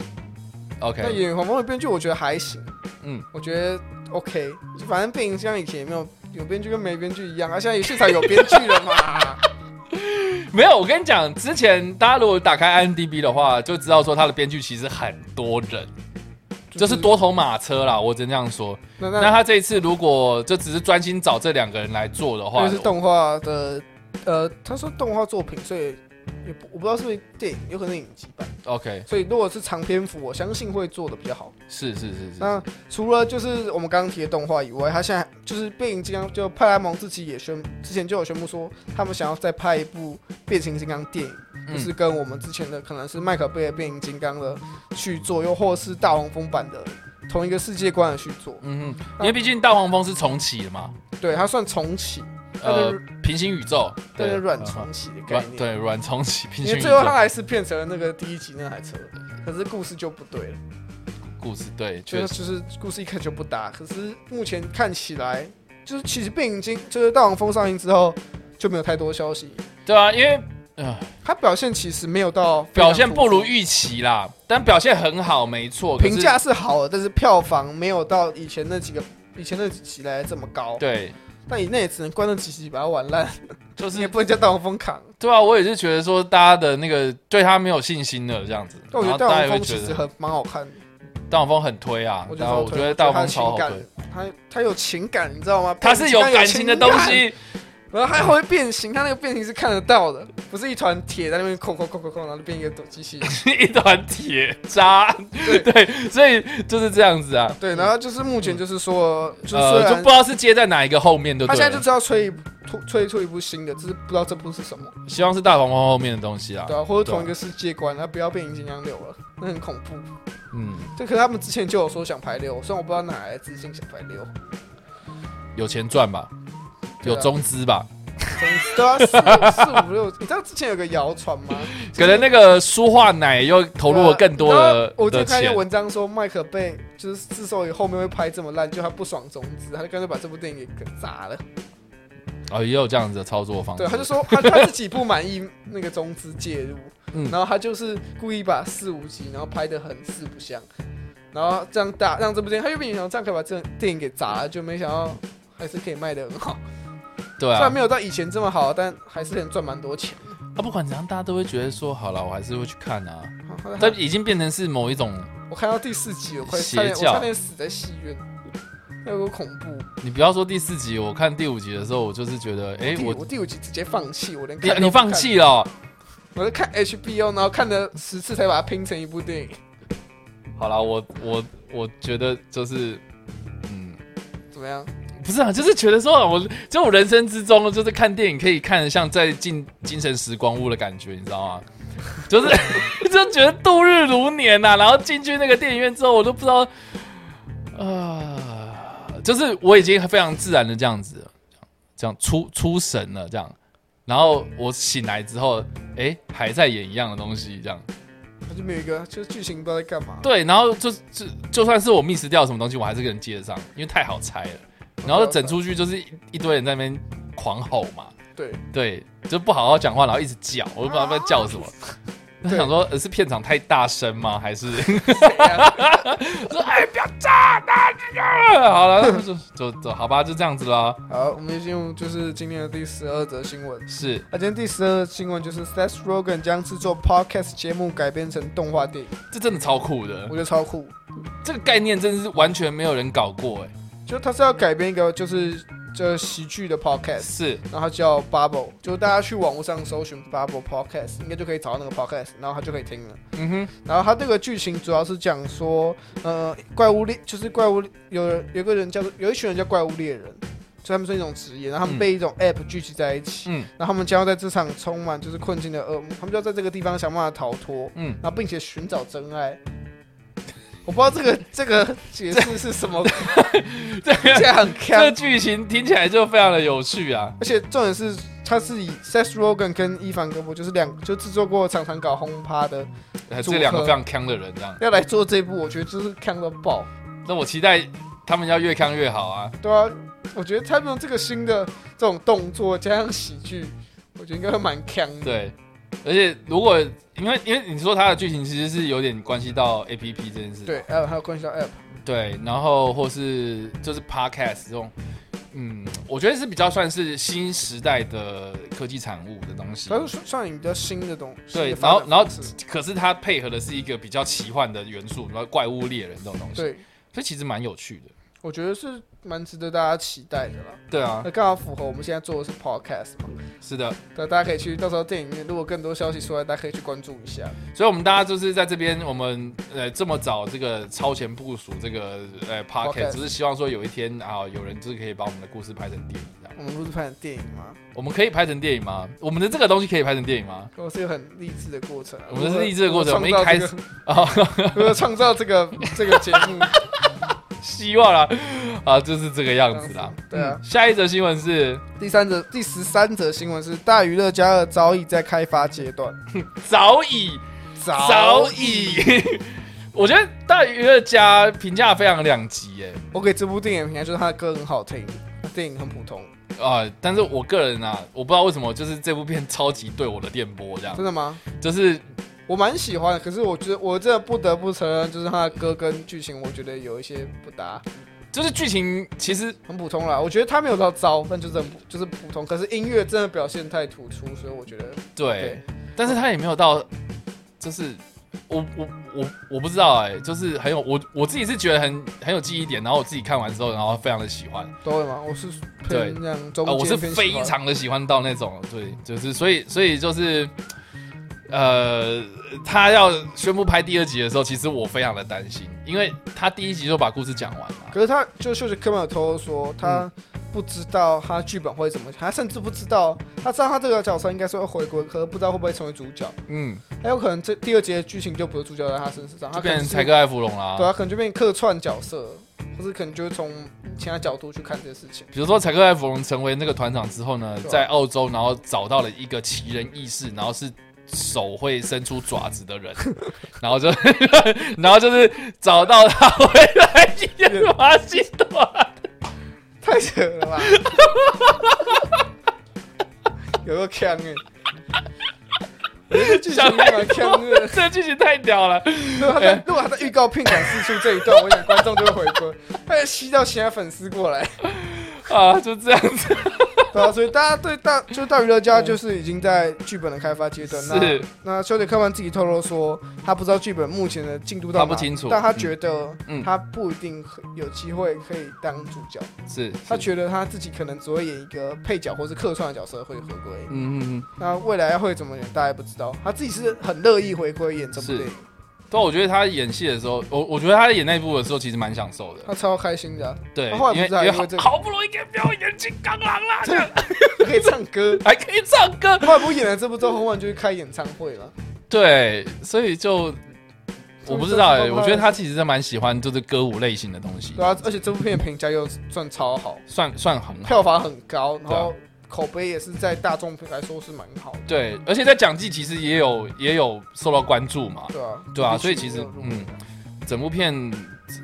那《蚁，OK，人与黄蜂女》编剧我觉得还行，嗯，我觉得 OK。就反正变形金刚以前也没有有编剧跟没编剧一样，啊，现在现场有编剧了嘛。没有，我跟你讲，之前大家如果打开 IMDB 的话，就知道说他的编剧其实很多人，就是多头马车啦，我只能这样说。那他这一次如果就只是专心找这两个人来做的话因为，是动画的，呃，他说动画作品，所以也不我不知道是不是电影，有可能是影集版。OK，所以如果是长篇幅，我相信会做的比较好。是是是是，那除了就是我们刚刚提的动画以外，他现在就是变形金刚，就派拉蒙自己也宣之前就有宣布说，他们想要再拍一部变形金刚电影，嗯就是跟我们之前的可能是迈克贝的变形金刚的续作，又或是大黄蜂版的同一个世界观的续作。嗯哼，因为毕竟大黄蜂是重启的嘛，对，它算重启，它呃，平行宇宙，但是软嗯重启的概念。对软重启平因为行宇宙最后他还是变成了那个第一集那台车，可是故事就不对了。故事，对，就是就是故事一开始就不搭，可是目前看起来，就是其实变形金就是大黄蜂上映之后就没有太多消息，对啊，因为呃它表现其实没有到表现不如，预期啦，但表现很好，没错，评价是好的，但是票房没有到以前那几个以前那几期来这么高。对，但你那也只能观众席席把它玩烂，就是 你也不能叫大黄蜂扛。对啊，我也是觉得说大家的那个对他没有信心的这样子，但我觉得大黄蜂其实很蛮好看的，大黄蜂很推啊，我觉得然后我觉得大黄蜂超好推，，他他有情感，你知道吗？他是有感情的东。西，然后它还会变形，它那个变形是看得到的，不是一团铁在那边扣扣扣扣扣，然后就变一个机器人。一团铁渣，对 对，所以就是这样子啊，对，然后就是目前就是说，就是呃，就不知道是接在哪一个后面，对不对？他现在就知道吹一出一部新的，只是不知道这部是什么，希望是大黄蜂后面的东西啊对，啊，或者同一个世界观，他不要变形金刚六了，那很恐怖。嗯，这可是他们之前就有说想排六，虽然我不知道哪来的自信想排六。有钱赚吧，有中资吧，对啊，四五四五六，你知道之前有个谣传吗？可能那个舒化奶又投入了更多的我就，看一篇文章说麦克贝就是自售以后面会拍这么烂，就他不爽中资，他就干脆把这部电影给砸了。哦，也有这样子的操作方式，对，他就说他他自己不满意那个中资介入，嗯。然后他就是故意把四五集，然后拍的很四不像，然后这样打让这部电影，他原本想这样可以把这电影给砸了，就没想到还是可以卖的很好，对啊虽然没，有到以前这么好，但还是能赚蛮多钱的。啊，不管怎样，大家都会觉得说，好了，我还是会去看啊，好这已经变成是某一种，我看到第四集，我快邪差点我教差点死在戏院，那有个恐怖。你不要说第四集，我看第五集的时候，我就是觉得，哎，我第我第五集直接放弃，我连你你放弃了哦，我在看 HBO，然后看了十次才把它拼成一部电影。好了，我我我觉得就是，嗯，怎么样？不是啊，就是觉得说，我就我人生之中，就是看电影可以看得像在进精神时光屋的感觉，你知道吗？就是 就觉得度日如年呐、然后进去那个电影院之后，我都不知道，啊、就是我已经非常自然的这样子了，这样出出神了，这样，然后我醒来之后，哎、还在演一样的东西，这样。他就没有一个，就是剧情不知道在干嘛。对，然后就就就算是我 miss 掉什么东西，我还是能接得上，因为太好猜了。然后整出去就是一一堆人在那边狂吼嘛，对，对，就不好好讲话，然后一直叫，我都不知道在叫什么。他想说，呃是片场太大声吗？还是 说哎不要炸大家？好了，那就就走好吧，就这样子啦。好，我们就进入就是今天的第十二则新闻。是那、今天第十二新闻就是 Seth Rogen 将制作 podcast 节目改编成动画电影，这真的超酷的我，觉得超酷。这个概念真的是完全没有人搞过哎。就他是要改编一个就是这喜剧的 podcast，是。然后它叫 Bubble，就大家去网络上搜寻 Bubble podcast，应该就可以找到那个 podcast，然后他就可以听了。嗯哼，然后他这个剧情主要是讲说，呃，怪物猎就是怪物有人有个人叫做有一群人叫怪物猎人，就他们是一种职业，然后他们嗯。被一种 app 聚集在一起，嗯。然后他们将要在这场充满就是困境的噩梦，他们就要在这个地方想办法逃脱，嗯，然后并且寻找真爱。我不知道这个这个解释是什么，这个这样很这个，剧情听起来就非常的有趣啊。而且重点是他是以 Seth Rogen 跟伊凡戈布就是两就制作过常常搞轰趴的，这两个非常强的人，这样，要来做这部，我觉得就是看到爆。那我期待他们要越强越好啊。对啊，我觉得他们用这个新的这种动作加上喜剧，我觉得应该会蛮强的。对，而且如果因为因为你说它的剧情其实是有点关系到 A P P 这件事，对，还有还有关系到 App，对，然后或是就是 Podcast 这种，嗯，我觉得是比较算是新时代的科技产物的东西它。是算你比较新的东西。对然后然后可是它配合的是一个比较奇幻的元素，然后怪物猎人这种东西，对，所以其实蛮有趣的。我觉得是蛮值得大家期待的啦。对啊那，刚好符合我们现在做的是 Podcast 嘛，是的，对，大家可以去到时候电影院，如果更多消息出来，大家可以去关注一下。所以我们大家就是在这边，我们呃这么早这个超前部署这个呃 Podcast，Podcast 只是希望说有一天啊，有人就是可以把我们的故事拍成电影这样。我们不是拍成电影吗？我们可以拍成电影吗？我们的这个东西可以拍成电影吗？我是一个很励志的过程啊。我们是励志的过程如何我们一开始创造这个如何创造这个这个节目，希望啦，啊，就是这个样子啦。对啊。嗯下一则新闻是第三则、第十三则新闻是大娱乐加二早已在开发阶段，早 已早已，我觉得大娱乐家评价非常两极耶。我给这部电影评价就是它的歌很好听，电影很普通，啊、但是我个人啊，我不知道为什么，就是这部片超级对我的电波，这样。真，的吗？就是我蛮喜欢的，可是我觉得我真的不得不承认，就是他的歌跟剧情，我觉得有一些不搭，就是剧情其实很普通啦。我觉得他没有到糟，但就是很普就是普通。可是音乐真的表现太突出，所以我觉得对，对但是他也没有到，就是我我我我不知道哎、就是很有我我自己是觉得很很有记忆点，然后我自己看完之后，然后非常的喜欢，都会吗？我是对偏这样中呃，我是非常的喜欢到那种，对，就是所以所以就是。呃，他要宣布拍第二集的时候，其实我非常的担心，因为他第一集就把故事讲完了。可是他就秀杰科曼有偷偷说，他不知道他剧本会怎么，他甚至不知道，他知道他这个角色应该是会回归，可是不知道会不会成为主角，嗯，还有可能这第二集的剧情就不是主角在他身上，他变成柴克艾芙隆啦。对啊，可能就变客串角色，或是可能就是从其他角度去看这个事情。比如说，柴克艾芙隆成为那个团长之后呢，在澳洲，然后找到了一个奇人异事，然后是手会伸出爪子的人，然后就，然后就是找到他回来演马戏团。太扯了吧！有个枪哎，我觉得剧情蛮坑的。这剧情太屌了，如果他在如果他在预告片展示出这一段，我想观众就会回归，他会吸到其他粉丝过来。啊，就这样子。对啊，所以大家对大就是大娱乐家就是已经在剧本的开发阶段。那是那修杰克曼自己透露说，他不知道剧本目前的进度到哪他不清楚但他觉得嗯他不一定有机会可以当主角。是，他觉得他自己可能只会演一个配角或是客串的角色会回归。嗯嗯嗯，那未来会怎么演，大家不知道。他自己是很乐意回归演这部电影，对，我觉得他演戏的时候，我我觉得他演那部的时候其实蛮享受的，他超开心的啊、对，他后来因为因为好是还因为这个好不容易可以表演金刚狼啦，这样。可以唱歌。还可以唱歌，后来不演了这部之后，红晚就去开演唱会了。对，所以就我不知道哎、我觉得他其实是蛮喜欢就是歌舞类型的东西，对啊，而且这部片评价又算超好，算算很好。票房很高，然后口碑也是在大众来说是蛮好的，对，而且在讲季其实也有也有受到关注嘛，对啊，对啊，所以其实嗯，整部片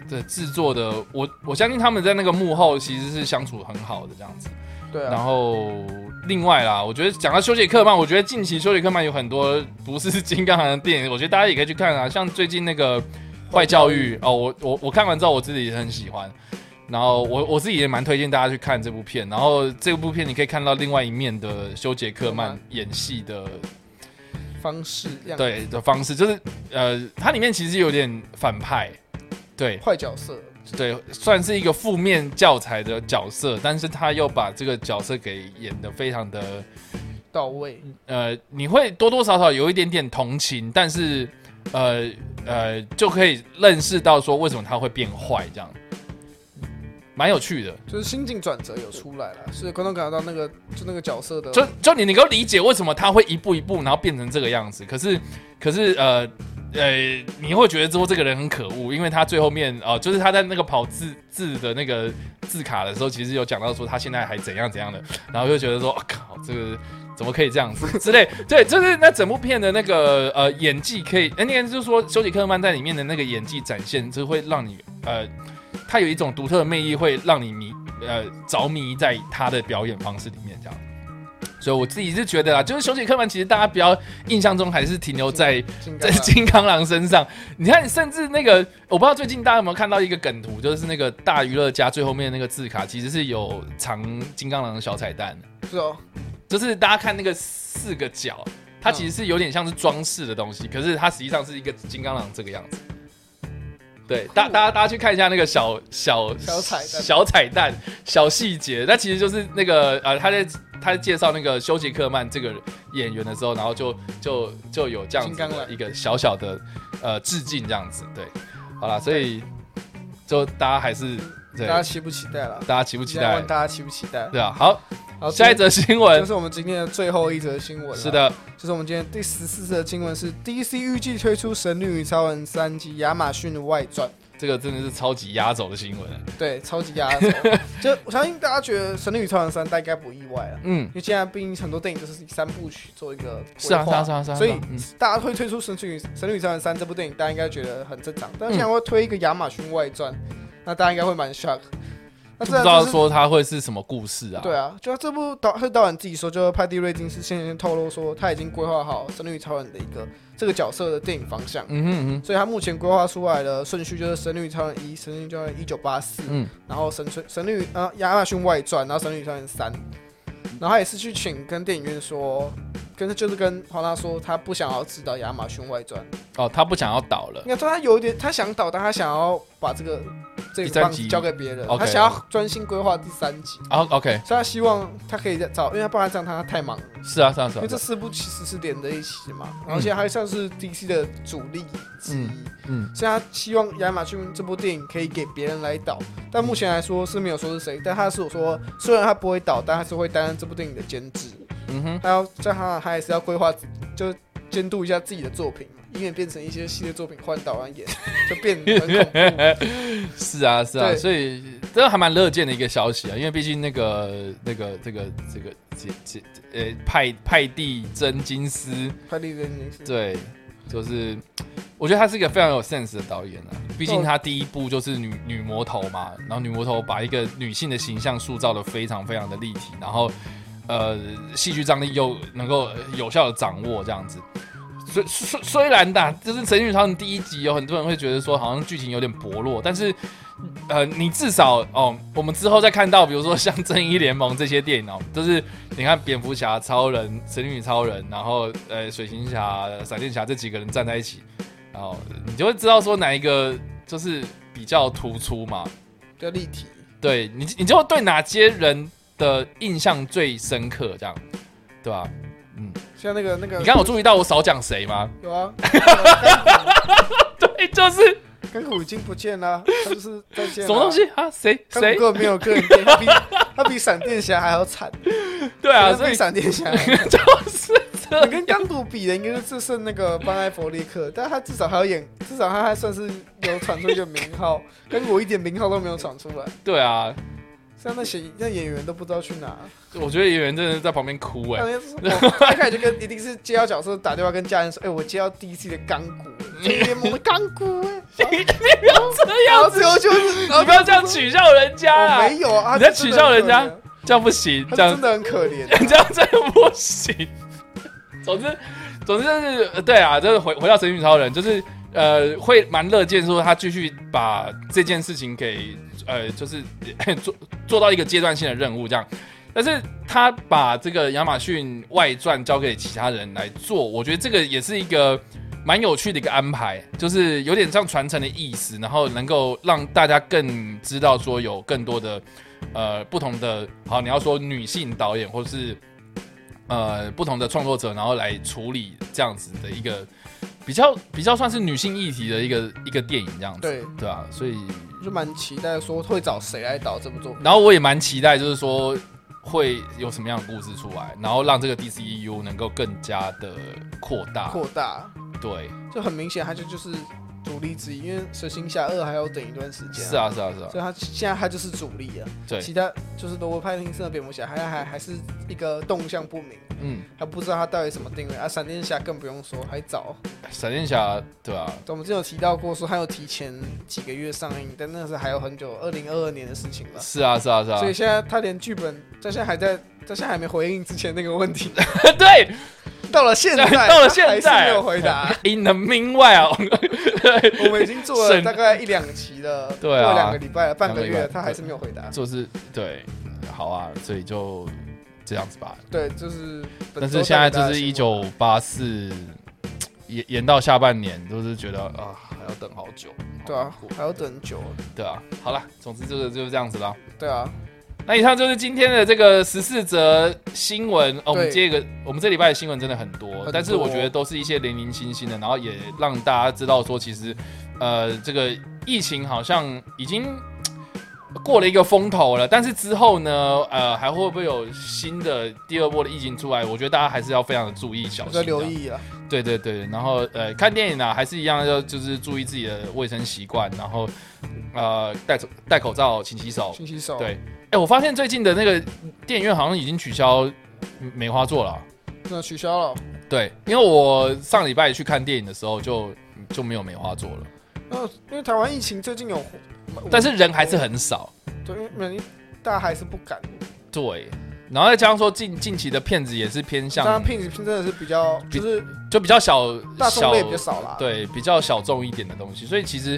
的制作的，我我相信他们在那个幕后其实是相处很好的这样子。对啊，后另外啦，我觉得讲到修杰克曼，我觉得近期修杰克曼有很多不是 金刚狼的电影，我觉得大家也可以去看啊，像最近那个坏教育哦，我我我看完之后我自己也很喜欢。然后我我自己也蛮推荐大家去看这部片，然后这部片你可以看到另外一面的修杰克曼演戏的方式对的方式，就是呃，它里面其实有点反派，对。坏角色，对，算是一个负面教材的角色，但是他又把这个角色给演的非常的到位，呃，你会多多少少有一点点同情，但是呃呃，就可以认识到说为什么他会变坏，这样蛮有趣的。就是心境转折有出来了，所以观众感觉到那个就那个角色的就就你能够理解为什么他会一步一步，然后变成这个样子。可是可是呃呃，你会觉得说这个人很可恶，因为他最后面哦、呃就是他在那个跑字字的那个字卡的时候，其实有讲到说他现在还怎样怎样的，然后就觉得说，啊靠，这个。怎么可以这样子 之类？对，就是那整部片的那个呃演技可以，哎，那个就是说休杰克曼在里面的那个演技展现，就会让你呃，他有一种独特的魅力，会让你迷呃着迷在他的表演方式里面这样。所以我自己是觉得啊，就是休杰克曼，其实大家比较印象中还是停留在 在金刚狼身上。你看，甚至那个我不知道最近大家有没有看到一个梗图，就是那个大娱乐家最后面那个字卡，其实是有藏金刚狼的小彩蛋，是哦，就是大家看那个四个角，它其实是有点像是装饰的东西，可是它实际上是一个金刚狼这个样子。对，大大家大家去看一下那个小小小彩蛋小彩蛋、小细节，那其实就是那个呃，他在他在介绍那个休杰克曼这个演员的时候，然后就就就有这样子一个小小的呃致敬这样子。对，好啦，所以就大家还是对大家期不期待了？大家期不期待？大家期不期待？对啊，好，好，下一则新闻就是我们今天的最后一则新闻。是，的，就是我们今天第十四则新闻是 DC 预计推出《神女与超人三》及亚马逊的外传。这个真的是超级压轴的新闻。对，超级压轴。就我相信大家觉得《神女与超人三》大概不意外了，嗯因，为现在毕竟很多电影都是以三部曲做一个是啊，是啊，是啊，是啊。所以嗯大家会推出《神女神女与超人三》这部电影，大家应该觉得很正常。但是现在会推一个亚马逊外传，那大家应该会蛮 shock。不知道说他会是什么故事啊？对啊，就这部导是导演自己说，就是派蒂瑞金斯先前透露说，他已经规划好《神女超人》的一个这个角色的电影方向。嗯哼嗯哼所以他目前规划出来的顺序就是《神女超人一》《神女超人一九八四》，嗯，然后神神神女呃亚马逊外传，然后神女超人三，然后他也是去请跟电影院说，跟就是跟华纳说他不想要指导亚马逊外传，哦，他不想要导了应。该说他有一点他想导，但他想要把这个这第三集个棒交给别人。他想要专心规划第三集，啊，OK，所以他希望他可以再找，因为他不然这样他太忙。了。是啊，是啊，是啊。因为这。四部其实是连在一起的嘛，而且还算是 DC 的主力之一，嗯，所以他希望亚马逊这部电影可以给别人来导，但目前来说是没有说是谁，但他是有说，虽然他不会导，但他是会担任这部电影的监制，嗯哼，他要在他他还是要规划，就监督一下自己的作品。嘛，以免变成一些系列作品换导演演，就变很恐怖。是啊，是啊，所以这还蛮乐见的一个消息啊，因为毕竟那个那个这个这个这这呃派派蒂真金斯，快递人也是，对，就是我觉得他是一个非常有 sense 的导演啊，毕竟他第一部就是女女魔头嘛，然后女魔头把一个女性的形象塑造的非常非常的立体，然后呃戏剧张力又能够有效的掌握这样子。虽虽虽然的，就是《神女超人》第一集有很多人会觉得说好像剧情有点薄弱，但是呃，你至少哦，我们之后再看到，比如说像《正义联盟》这些电影哦，就是你看蝙蝠侠、超人、神女超人，然后呃水行侠、闪电侠这几个人站在一起，然后你就会知道说哪一个就是比较突出嘛，比较立体。对你，你就会对哪些人的印象最深刻，这样对吧？嗯，像那个那个，你刚有注意到我少讲谁吗？有啊，对，就是甘苦已经不见了，他就是再见。什么东西啊？谁谁根本没有个人电影，他比 他比闪电侠还要惨。对啊，比所以闪电侠，就是这你跟钢骨比的，应该是剩那个班艾弗利克，但他至少还有演，至少他还算是有闯出一个名号，跟我一点名号都没有闯出来。对啊，像那些那演员都不知道去哪。我觉得演员真的在旁边哭哎、他一开始就跟一定是接到角色打电话跟家人说，哎、我接到第一季的钢骨，正义联盟的钢骨、哎，你不要这然后样子，最后就是，然后你不要这样取笑人家！没有啊，你在取笑人家这样不行，这样真的很可怜，这样真的不行。总之，总之就是呃对啊，就是回回到神女超人，就是呃会蛮乐见说他继续把这件事情给呃就是 做做到一个阶段性的任务这样。但是他把这个亚马逊外传交给其他人来做，我觉得这个也是一个蛮有趣的一个安排，就是有点像传承的意思，然后能够让大家更知道说有更多的呃不同的，好，你要说女性导演或是呃不同的创作者，然后来处理这样子的一个比较比较算是女性议题的一个一个电影这样子，对，对啊，所以就蛮期待说会找谁来导这部作品。然后我也蛮期待，就是说会有什么样的故事出来，然后让这个 DCEU 能够更加的扩大。扩大，对，就很明显，它就就是主力之一，因为《蛇形侠二》还要等一段时间、是，啊，是啊，是啊，所以他现在他就是主力啊。对，其他就是罗伯·派汀森的蝙蝠侠，还还还是一个动向不明，嗯，还不知道他到底什么定位啊。闪电侠更不用说，还早。闪电侠，对啊，我们之前有提到过，说他有提前几个月上映，但那是还有很久，二零二二年的事情了。是啊，是啊，是啊所，以现在他连剧本，在现在还在，在现在还没回应之前那个问题，对到了现在，到了现在他还是没有回答。In the meanwhile，我们已经做了大概一两期了，对啊过两个礼拜了，半个月，他还是没有回答。就是对，好啊，所以就这样子吧。对，就是但是现在就是一九八四，延延到下半年，都是觉得啊，还要等好久。对啊还要等很久。对啊，好了，总之这个就是这样子啦。对啊，那以上就是今天的这个十四则新闻。哦，我们接一个我们这礼拜的新闻真的很多，多但是我觉得都是一些零零星星的，然后也让大家知道说，其实呃，这个疫情好像已经过了一个风头了，但是之后呢，呃，还会不会有新的第二波的疫情出来？我觉得大家还是要非常的注意小心，我在留。意啊。对对对，然后呃，看电影啊，还是一样要就是注意自己的卫生习惯，然后呃，戴口戴口罩，勤洗手。勤洗手。对，哎、我发现最近的那个电影院好像已经取消梅花座了啊。那取消了。对，因为我上礼拜去看电影的时候就就没有梅花座了，那因为台湾疫情最近有，但是人还是很少。对，因为大家还是不敢。对，然后再加上说近近期的片子也是偏向当然，向片子真的是比较，就是就比较小小大众类比较少啦。对，比较小众一点的东西，所以其实。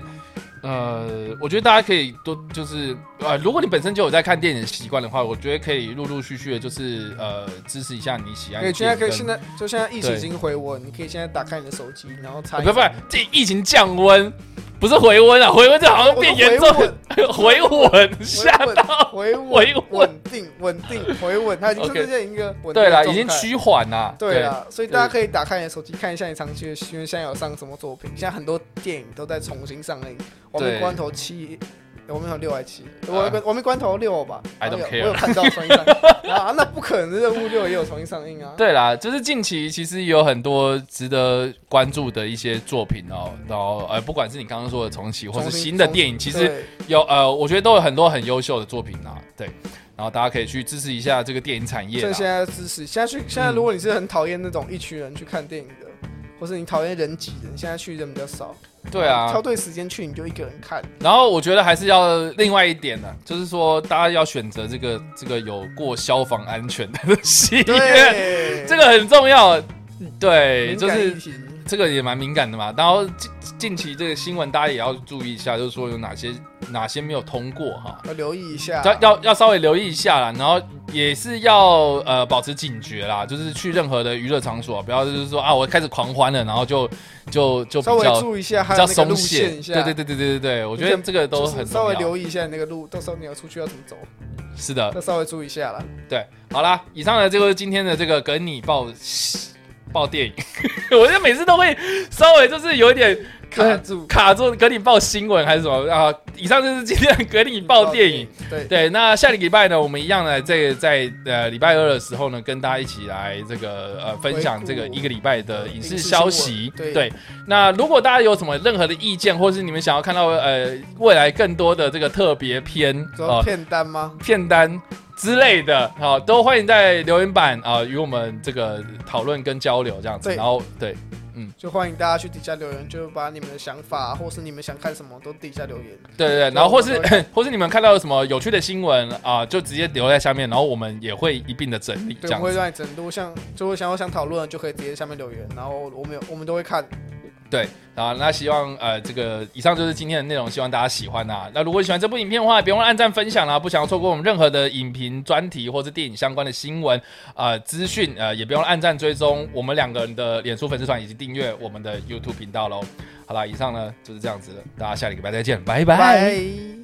呃，我觉得大家可以多就是呃，如果你本身就有在看电影的习惯的话，我觉得可以陆陆续续的，就是呃支持一下你喜爱可以，的电影跟。现在可以，现在就现在疫情已经回温，你可以现在打开你的手机，然后查。不不，这疫情降温，不是回温啊，回温这好像变严重 回稳，吓到。回回稳稳稳定稳定回稳，它已经出现一个稳定对了，已经趋缓了。对了，所以大家可以打开你的手机看一下你常去的，因为现在有上什么作品，现在很多电影都在重新上映，《亡命对。关头七》。我们有六还七，我《我们关头六》吧 I don't 我有 care 我有看到重新上。映啊，那不可能，任务六也有重新上映啊。对啦，就是近期其实有很多值得关注的一些作品哦，然后呃，不管是你刚刚说的重启，或是新新的电影，其实有呃，我觉得都有很多很优秀的作品啊，对，然后大家可以去支持一下这个电影产业现在支持，现在去，现在嗯如果你是很讨厌那种一群人去看电影的，或是你讨厌人挤人，现在去人比较少。对啊挑，对时间去，你就一个人看。然后我觉得还是要另外一点呢，就是说大家要选择这个这个有过消防安全的戏院，这个很重要。对，就是这个也蛮敏感的嘛。然后近近期这个新闻大家也要注意一下，就是说有哪些哪些没有通过哈，要留意一下。要要要稍微留意一下啦。然后也是要呃保持警觉啦，就是去任何的娱乐场所，不要就是说啊我开始狂欢了，然后就就就稍微注意一下，比较还有那个路松懈线一。下。对对对对对对对，我觉得这个都就是很。稍微留意一下那个路，到时候你要出去要怎么走，是的，要稍微注意一下啦。对，好啦，以上呢，这个是今天的这个跟你报报电影，我觉得每次都会稍微就是有一点卡住卡住，给你报新闻还是什么啊？以上就是今天的跟你报电影。，对，对，那下个礼拜呢，我们一样呢，在在呃礼拜二的时候呢，跟大家一起来这个呃分享这个一个礼拜的影视消息。对那如果大家有什么任何的意见，或是你们想要看到呃未来更多的这个特别篇啊、说片单吗？片单之类的，好，都欢迎在留言板啊、与我们这个讨论跟交流这样子。然后对就欢迎大家去底下留言，就把你们的想法，或是你们想看什么都底下留言。对对对，然后或是 或是你们看到有什么有趣的新闻啊、就直接留在下面，然后我们也会一并的整理这对，我们会。让你整多像，就会想要想讨论的，就可以直接下面留言，然后我们有我们都会看。对啊，那希望呃这个以上就是今天的内容，希望大家喜欢啊。那如果喜欢这部影片的话，别忘了按赞分享啦。不想要错过我们任何的影评专题或是电影相关的新闻啊资讯，呃也不用按赞追踪我们两个人的脸书粉丝团以及订阅我们的 YouTube 频道喽。好啦，以上呢就是这样子了，大家下礼拜再见，拜拜。